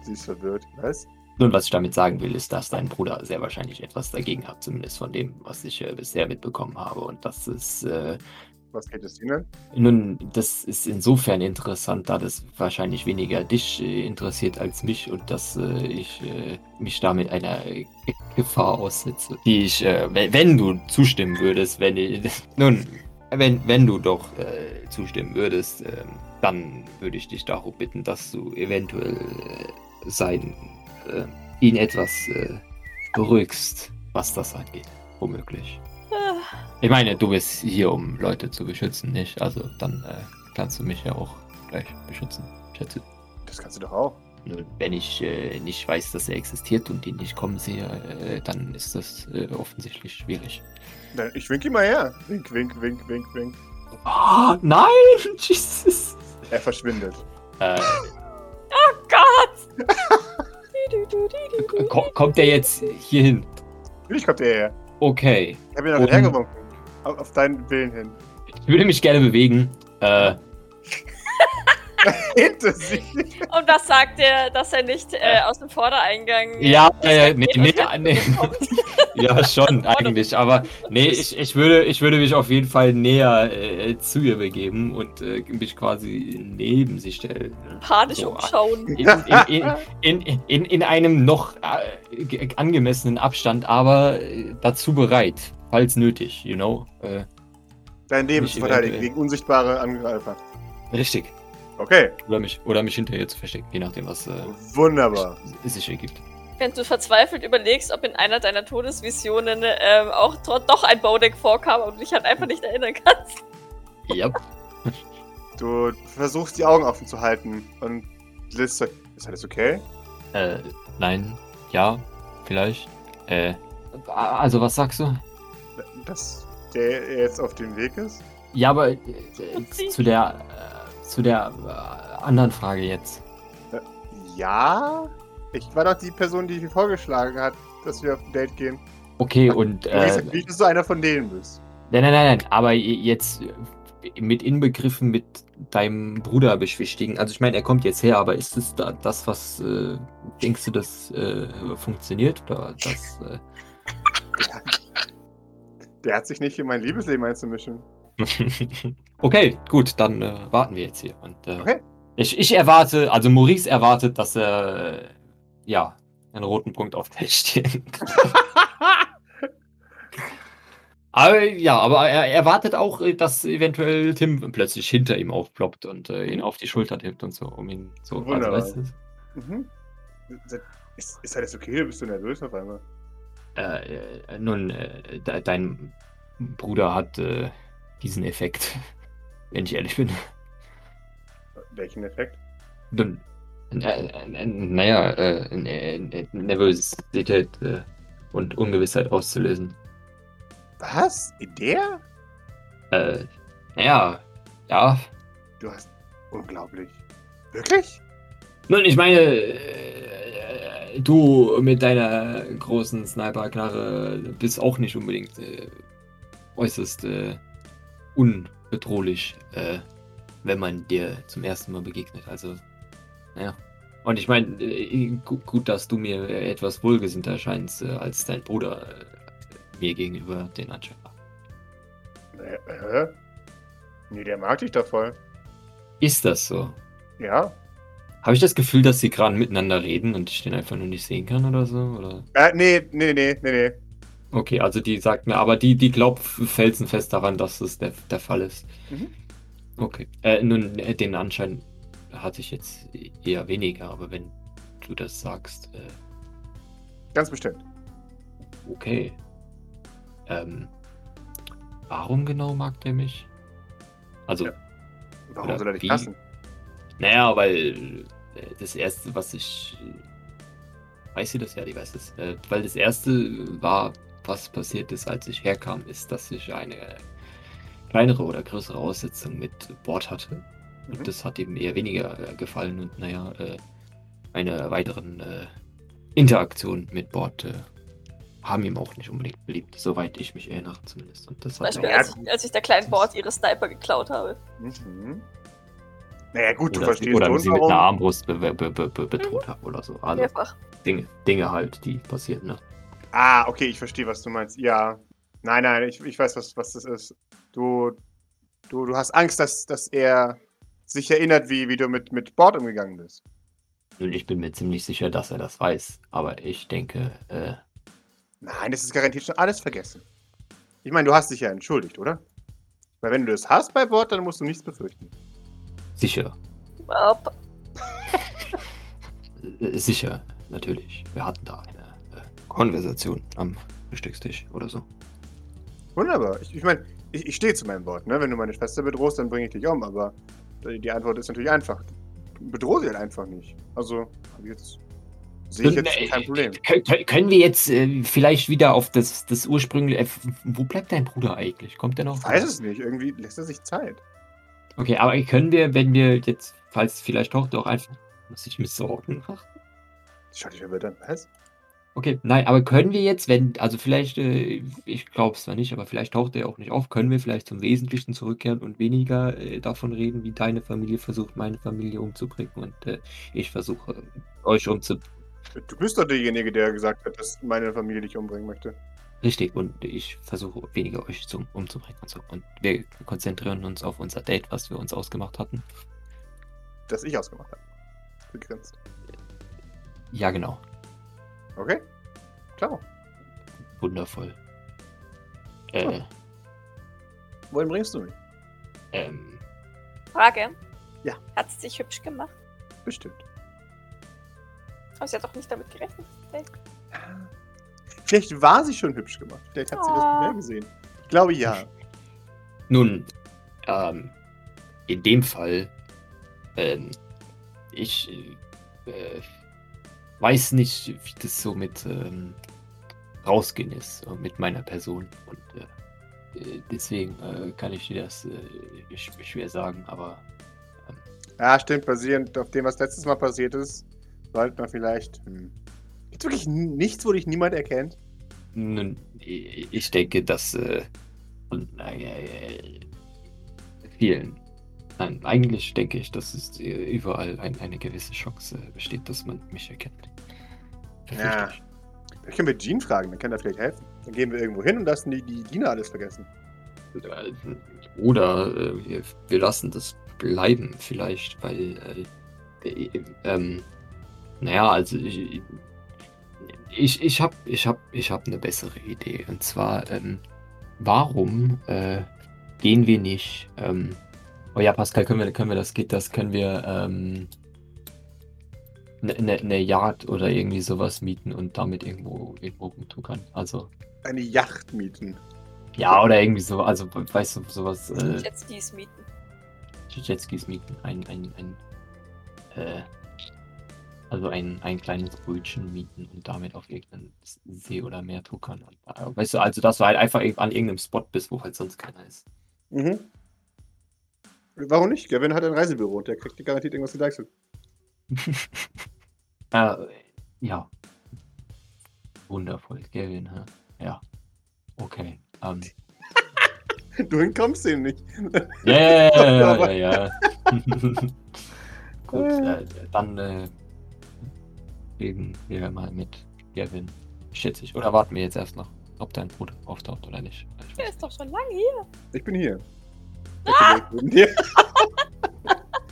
Sie ist verwirrt. Was? Nun, was ich damit sagen will, ist, dass dein Bruder sehr wahrscheinlich etwas dagegen hat, zumindest von dem, was ich äh, bisher mitbekommen habe. Und dass es äh, Was geht es Ihnen? Nun, das ist insofern interessant, da das wahrscheinlich weniger dich äh, interessiert als mich und dass äh, ich äh, mich damit einer äh, Gefahr aussetze, die ich, äh, wenn, du zustimmen würdest, wenn ich, nun, wenn, wenn du doch äh, zustimmen würdest, ähm, dann würde ich dich darum bitten, dass du eventuell sein, ihn etwas beruhigst, was das angeht, womöglich. Ich meine, du bist hier, um Leute zu beschützen, nicht? Also dann äh, kannst du mich ja auch gleich beschützen, schätze. Das kannst du doch auch. Nur wenn ich äh, nicht weiß, dass er existiert und ihn nicht kommen sehe, äh, dann ist das äh, offensichtlich schwierig. Ich wink ihm mal her. Wink, wink, wink, wink, wink. Oh, nein! Jesus! Er verschwindet. Äh, Oh Gott! Du, du, du, du, du. ko kommt er jetzt hier hin? Natürlich kommt er her. Okay. Ich habe ihn auch hergewunken. Auf, auf deinen Willen hin. Ich würde mich gerne bewegen. Äh, Hinter sich. Und was sagt er, dass er nicht äh, aus dem Vordereingang. ja, äh, nee, nee, nee. Ja, schon, eigentlich. Aber nee, ich, ich, würde, ich würde mich auf jeden Fall näher äh, zu ihr begeben und äh, mich quasi neben sie stellen. Panisch So, umschauen. In, in, in, in, in, in einem noch äh, ge- angemessenen Abstand, aber äh, dazu bereit, falls nötig, you know? Äh, Dein Leben zu verteidigen gegen unsichtbare Angreifer. richtig. Okay, Oder mich, oder mich hinter ihr zu verstecken, je nachdem, was äh, wunderbar. es sich ergibt. Wenn du verzweifelt überlegst, ob in einer deiner Todesvisionen ähm, auch doch ein Baudeck vorkam und dich halt einfach nicht erinnern kannst. Ja. Du versuchst die Augen offen zu halten und Liz sagt, ist alles okay? Äh, nein, ja, vielleicht. Äh, also was sagst du? Dass der jetzt auf dem Weg ist? Ja, aber äh, zu der, äh, zu der äh, anderen Frage jetzt. Ja? Ich war doch die Person, die vorgeschlagen hat, dass wir auf ein Date gehen. Okay, und äh, äh, nicht, dass du einer von denen bist. nein, nein, nein, nein, aber jetzt äh, mit inbegriffen mit deinem Bruder beschwichtigen. Also ich meine, er kommt jetzt her, aber ist es da das, was äh, denkst du, das äh, funktioniert oder das? Äh, Der hat sich nicht in mein Liebesleben einzumischen. okay, gut, dann äh, warten wir jetzt hier. Und, äh, Okay. ich, ich erwarte, also Maurice erwartet, dass er äh, ja einen roten Punkt auf der Stirn. aber ja, aber er erwartet auch, dass eventuell Tim plötzlich hinter ihm aufploppt und äh, ihn auf die Schulter tippt und so, um ihn so. Also, Wunderbar. weißt du, Mhm. Ist, ist alles okay? Du bist so nervös auf einmal. äh, äh, nun, äh, de dein Bruder hat äh, diesen Effekt, wenn ich ehrlich bin. Welchen Effekt? Äh, naja, äh, äh, Nervosität äh, und Ungewissheit auszulösen. Was? Der? Äh, naja, ja. Du hast. Unglaublich. Wirklich? Nun, ich meine, äh, du mit deiner großen Sniper-Knarre bist auch nicht unbedingt äh, äußerst äh, unbedrohlich, äh, wenn man dir zum ersten Mal begegnet. Also, naja. Und ich meine, äh, gu- gut, dass du mir etwas wohlgesinnt erscheinst, äh, als dein Bruder äh, mir gegenüber den Anschein macht. Äh? Nee, der mag dich da voll. Ist das so? Ja? Habe ich das Gefühl, dass sie gerade miteinander reden und ich den einfach nur nicht sehen kann oder so? Oder? Äh, nee, nee, nee, nee, nee. Okay, also die sagt mir, aber die, die glaubt felsenfest daran, dass es der, der Fall ist. Mhm. Okay. Äh, nun, äh, den Anschein hatte ich jetzt eher weniger, aber wenn du das sagst, äh, Ganz bestimmt. okay. Ähm, warum genau mag der mich? Also, Ja. Warum soll er dich hassen? naja, weil äh, das erste, was ich. Weiß sie das? Ja, die weiß es. Äh, weil das erste war, was passiert ist, als ich herkam, ist, dass ich eine kleinere oder größere Aussetzung mit Bord hatte. Mhm. Und das hat ihm eher weniger äh, gefallen und naja, äh, meine weiteren äh, Interaktionen mit Bord äh, haben ihm auch nicht unbedingt beliebt, soweit ich mich erinnere zumindest. Und das Zum hat Beispiel, als ich, als ich der kleinen Bord ihre Sniper geklaut habe. Mhm. Naja, gut, du oder, verstehst oder sie mit einer. Armbrust be be be be bedroht habe oder so. Also Mehrfach. Dinge, Dinge halt, die passieren, ne? Ah, okay, ich verstehe, was du meinst. Ja. Nein, nein, ich, ich weiß, was, was das ist. Du. Du, du hast Angst, dass, dass er sich erinnert, wie, wie du mit, mit Bord umgegangen bist. Nun, ich bin mir ziemlich sicher, dass er das weiß. Aber ich denke, äh, Nein, das ist garantiert schon alles vergessen. Ich meine, du hast dich ja entschuldigt, oder? Weil wenn du das hast bei Bord, dann musst du nichts befürchten. sicher. Äh, sicher, natürlich. Wir hatten da eine äh, Konversation am Frühstückstisch oder so. Wunderbar. Ich, ich meine, ich, ich stehe zu meinem Wort, ne? Wenn du meine Schwester bedrohst, dann bringe ich dich um, aber die die Antwort ist natürlich einfach. Bedrohe sie halt einfach nicht. Also, jetzt. Sehe ich jetzt Äh, kein Problem. kö- kö- Können wir jetzt äh, vielleicht wieder auf das, das ursprüngliche. Äh, wo bleibt dein Bruder eigentlich? Kommt der noch? Ich weiß es nicht. Irgendwie lässt er sich Zeit. Okay, aber können wir, wenn wir jetzt, falls vielleicht Tochter auch einfach. Muss ich mir Sorgen machen? Schau dich aber dann. Was? Okay, nein, aber können wir jetzt, wenn, also vielleicht, äh, ich glaube es zwar nicht, aber vielleicht taucht er auch nicht auf, können wir vielleicht zum Wesentlichen zurückkehren und weniger äh, davon reden, wie deine Familie versucht, meine Familie umzubringen und äh, ich versuche, euch umzubringen. Du bist doch derjenige, der gesagt hat, dass meine Familie dich umbringen möchte. Richtig, und ich versuche weniger euch zu, umzubringen und so. Und wir konzentrieren uns auf unser Date, was wir uns ausgemacht hatten. Das ich ausgemacht habe. Begrenzt. Ja, genau. Okay? Klar. Wundervoll. Äh, Wohin bringst du mich? ähm, Frage. Ja. Hat sie sich hübsch gemacht? Bestimmt. Aber sie hat doch nicht damit gerechnet. Vielleicht war sie schon hübsch gemacht. Vielleicht hat sie das Oh. nicht mehr gesehen. Ich glaube ja. Nun, ähm, in dem Fall, ähm, ich äh, weiß nicht, wie das so mit ähm, rausgehen ist, äh, mit meiner Person. Und äh, äh, deswegen äh, kann ich dir das äh, sch- schwer sagen, aber Ja, stimmt. Basierend auf dem, was letztes Mal passiert ist, sollte man vielleicht. Hm. Gibt wirklich nichts, wo dich niemand erkennt? nun, ich denke, dass äh, von vielen, nein, eigentlich denke ich, dass es äh, überall ein, eine gewisse Chance äh, besteht, dass man mich erkennt. Ja. ich. Können wir Jean fragen, dann kann er vielleicht helfen. Dann gehen wir irgendwo hin und lassen die, die Diener alles vergessen. Äh, Oder äh, wir, wir lassen das bleiben vielleicht, weil, äh, äh, ähm, naja, also ich, ich, ich habe ich hab, ich hab eine bessere Idee. Und zwar, ähm, warum äh, gehen wir nicht, ähm, oh ja, Pascal, können wir, können wir das, geht das, können wir, ähm, eine ne, ne Yacht oder irgendwie sowas mieten und damit irgendwo, irgendwo rumtuckern. Also, Eine Yacht mieten. ja, oder irgendwie so, also weißt du, sowas, äh, Jetskis mieten. Jetskis mieten, ein, ein, ein, äh, also ein, ein kleines Brötchen mieten und damit auf irgendeinen See oder Meer tuckern. Und, weißt du, also dass du halt einfach an irgendeinem Spot bist, wo halt sonst keiner ist. Mhm. Warum nicht? Gavin hat ein Reisebüro und der kriegt garantiert irgendwas gedeichselt. äh, ja. Wundervoll, Gavin, hä? Ja. Okay. Ähm, Du entkommst dem nicht. Ja, ja, ja, ja, ja. Gut, äh, dann äh, reden wir mal mit Gavin. Schätze ich. Oder warten wir jetzt erst noch, ob dein Bruder auftaucht oder nicht. Ich Der ist doch schon lange hier. Ich bin hier. Er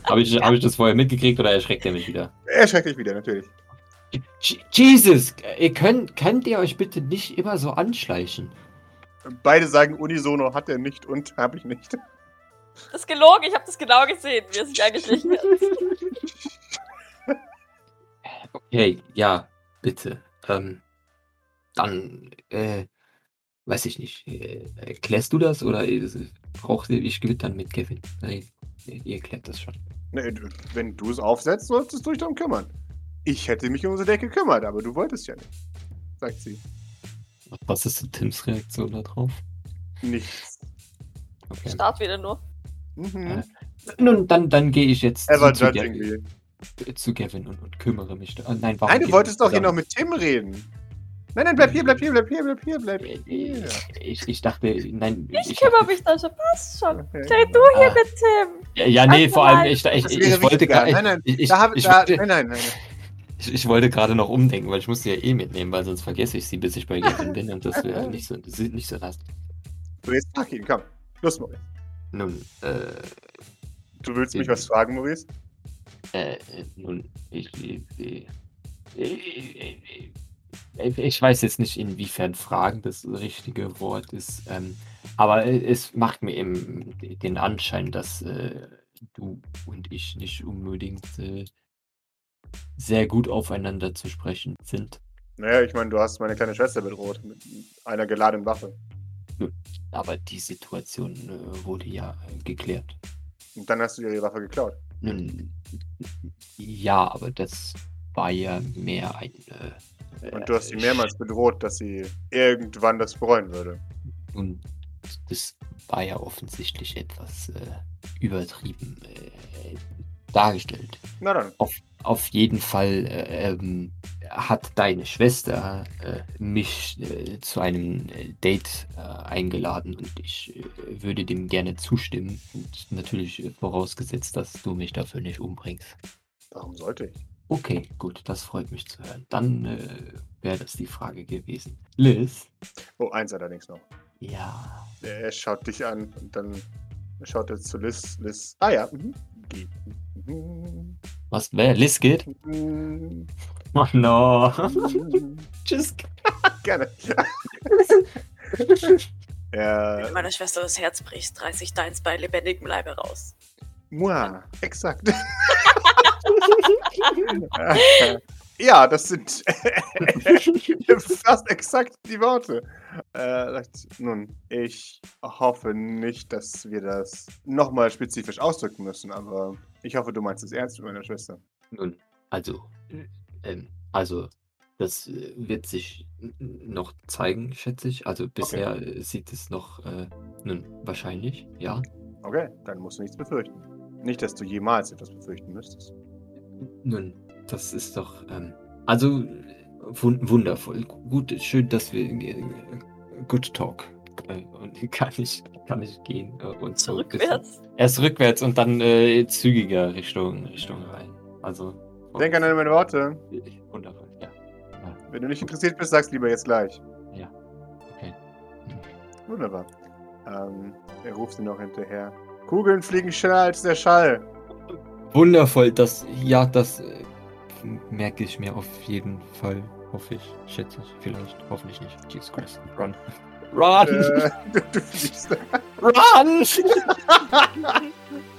Habe ich, hab ich das vorher mitgekriegt oder erschreckt er mich wieder? erschreckt dich wieder, natürlich. Je- Jesus! Ihr könnt, könnt ihr euch bitte nicht immer so anschleichen? Beide sagen unisono, hat er nicht und habe ich nicht. Das ist gelogen, ich habe das genau gesehen, wie er sich angeschlichen hat. Okay, ja, bitte. Ähm, dann, äh, weiß ich nicht. Äh, erklärst du das oder äh, braucht ihr, ich dann mit Kevin? Nein, ihr, ihr klärt das schon. Nee, du- wenn du es aufsetzt, solltest du dich darum kümmern. Ich hätte mich um unsere Decke gekümmert, aber du wolltest ja nicht. Sagt sie. Was ist Tims Reaktion darauf? Nichts. Okay. Start wieder nur. Mhm. Nun, dann, dann gehe ich jetzt Ever zu, zu, Kevin und, und kümmere mich. da- Ah, nein, warum Nein, du wolltest doch hier noch mit Tim reden. Nein, nein, bleib hier, bleib hier, bleib hier, bleib hier, bleib hier. Ich, ich dachte, nein. Ich kümmere mich da schon, passt schon. Okay. Red du hier Ah. mit Tim. Ja, ja nee, vor allem, ich, ich, ich, ich wollte wichtiger. gerade. Nein, nein, ich, ich, da hab, ich, da, wollte- nein, nein, nein. ich, ich wollte gerade noch umdenken, weil ich musste ja eh mitnehmen, weil sonst vergesse ich sie, bis ich bei Gavin bin und das wäre nicht so, das ist nicht so nass. So, jetzt pack ihn, komm. Los, Maurice. Nun, äh, Du willst mich was fragen, Maurice? äh, nun, ich, ich, ich, ich, ich, weiß jetzt nicht, inwiefern Fragen das richtige Wort ist, ähm, aber es macht mir eben den Anschein, dass äh, du und ich nicht unbedingt äh, sehr gut aufeinander zu sprechen sind. Naja, ich meine, du hast meine kleine Schwester bedroht mit einer geladenen Waffe. Aber die Situation äh, wurde ja äh, geklärt. Und dann hast du ihr die Waffe geklaut. Nun, ja, aber das war ja mehr ein. Und du hast sie mehrmals bedroht, dass sie irgendwann das bereuen würde. Und das war ja offensichtlich etwas äh, übertrieben äh, dargestellt. Na dann. Auf jeden Fall äh, ähm, hat deine Schwester äh, mich äh, zu einem äh, Date äh, eingeladen und ich äh, würde dem gerne zustimmen. Und natürlich äh, vorausgesetzt, dass du mich dafür nicht umbringst. Warum sollte ich? Okay, gut, das freut mich zu hören. Dann äh, wäre das die Frage gewesen. Liz? Oh, eins allerdings noch. Ja. Er schaut dich an und dann schaut er zu Liz. Liz. Ah ja. Mhm. Geht. Mhm. Was, wer? Liz geht? Mhm. Oh no. Mhm. Tschüss. Gerne. Wenn du Ja, meiner Schwester das Herz brichst, reiß ich deins bei lebendigem Leibe raus. moi, exakt. ja, das sind fast exakt die Worte. Äh, nun, ich hoffe nicht, dass wir das nochmal spezifisch ausdrücken müssen, aber ich hoffe, du meinst es ernst mit meiner Schwester. Nun, also, ähm, also, das äh, wird sich noch zeigen, schätze ich. Also bisher äh, sieht es noch, äh, nun, wahrscheinlich, ja. Okay, dann musst du nichts befürchten. Nicht, dass du jemals etwas befürchten müsstest. Nun, das ist doch, ähm, also, wun wundervoll. Gut, schön, dass wir, äh, good talk. Äh, und kann ich, kann ich gehen äh, und so Zurückwärts. Erst rückwärts und dann äh, zügiger Richtung, Richtung rein. Also. Denk an meine Worte. Wundervoll, ja. ja. Wenn du nicht interessiert bist, sag's lieber jetzt gleich. Okay. Wunderbar. Ähm, er ruft sie noch hinterher. Kugeln fliegen schneller als der Schall. Wundervoll, das, ja, das äh, merke ich mir auf jeden Fall. Hoffe ich, schätze ich, vielleicht, hoffentlich nicht. Jesus Christ. Run. Run! Äh, du, du fliegst. Run!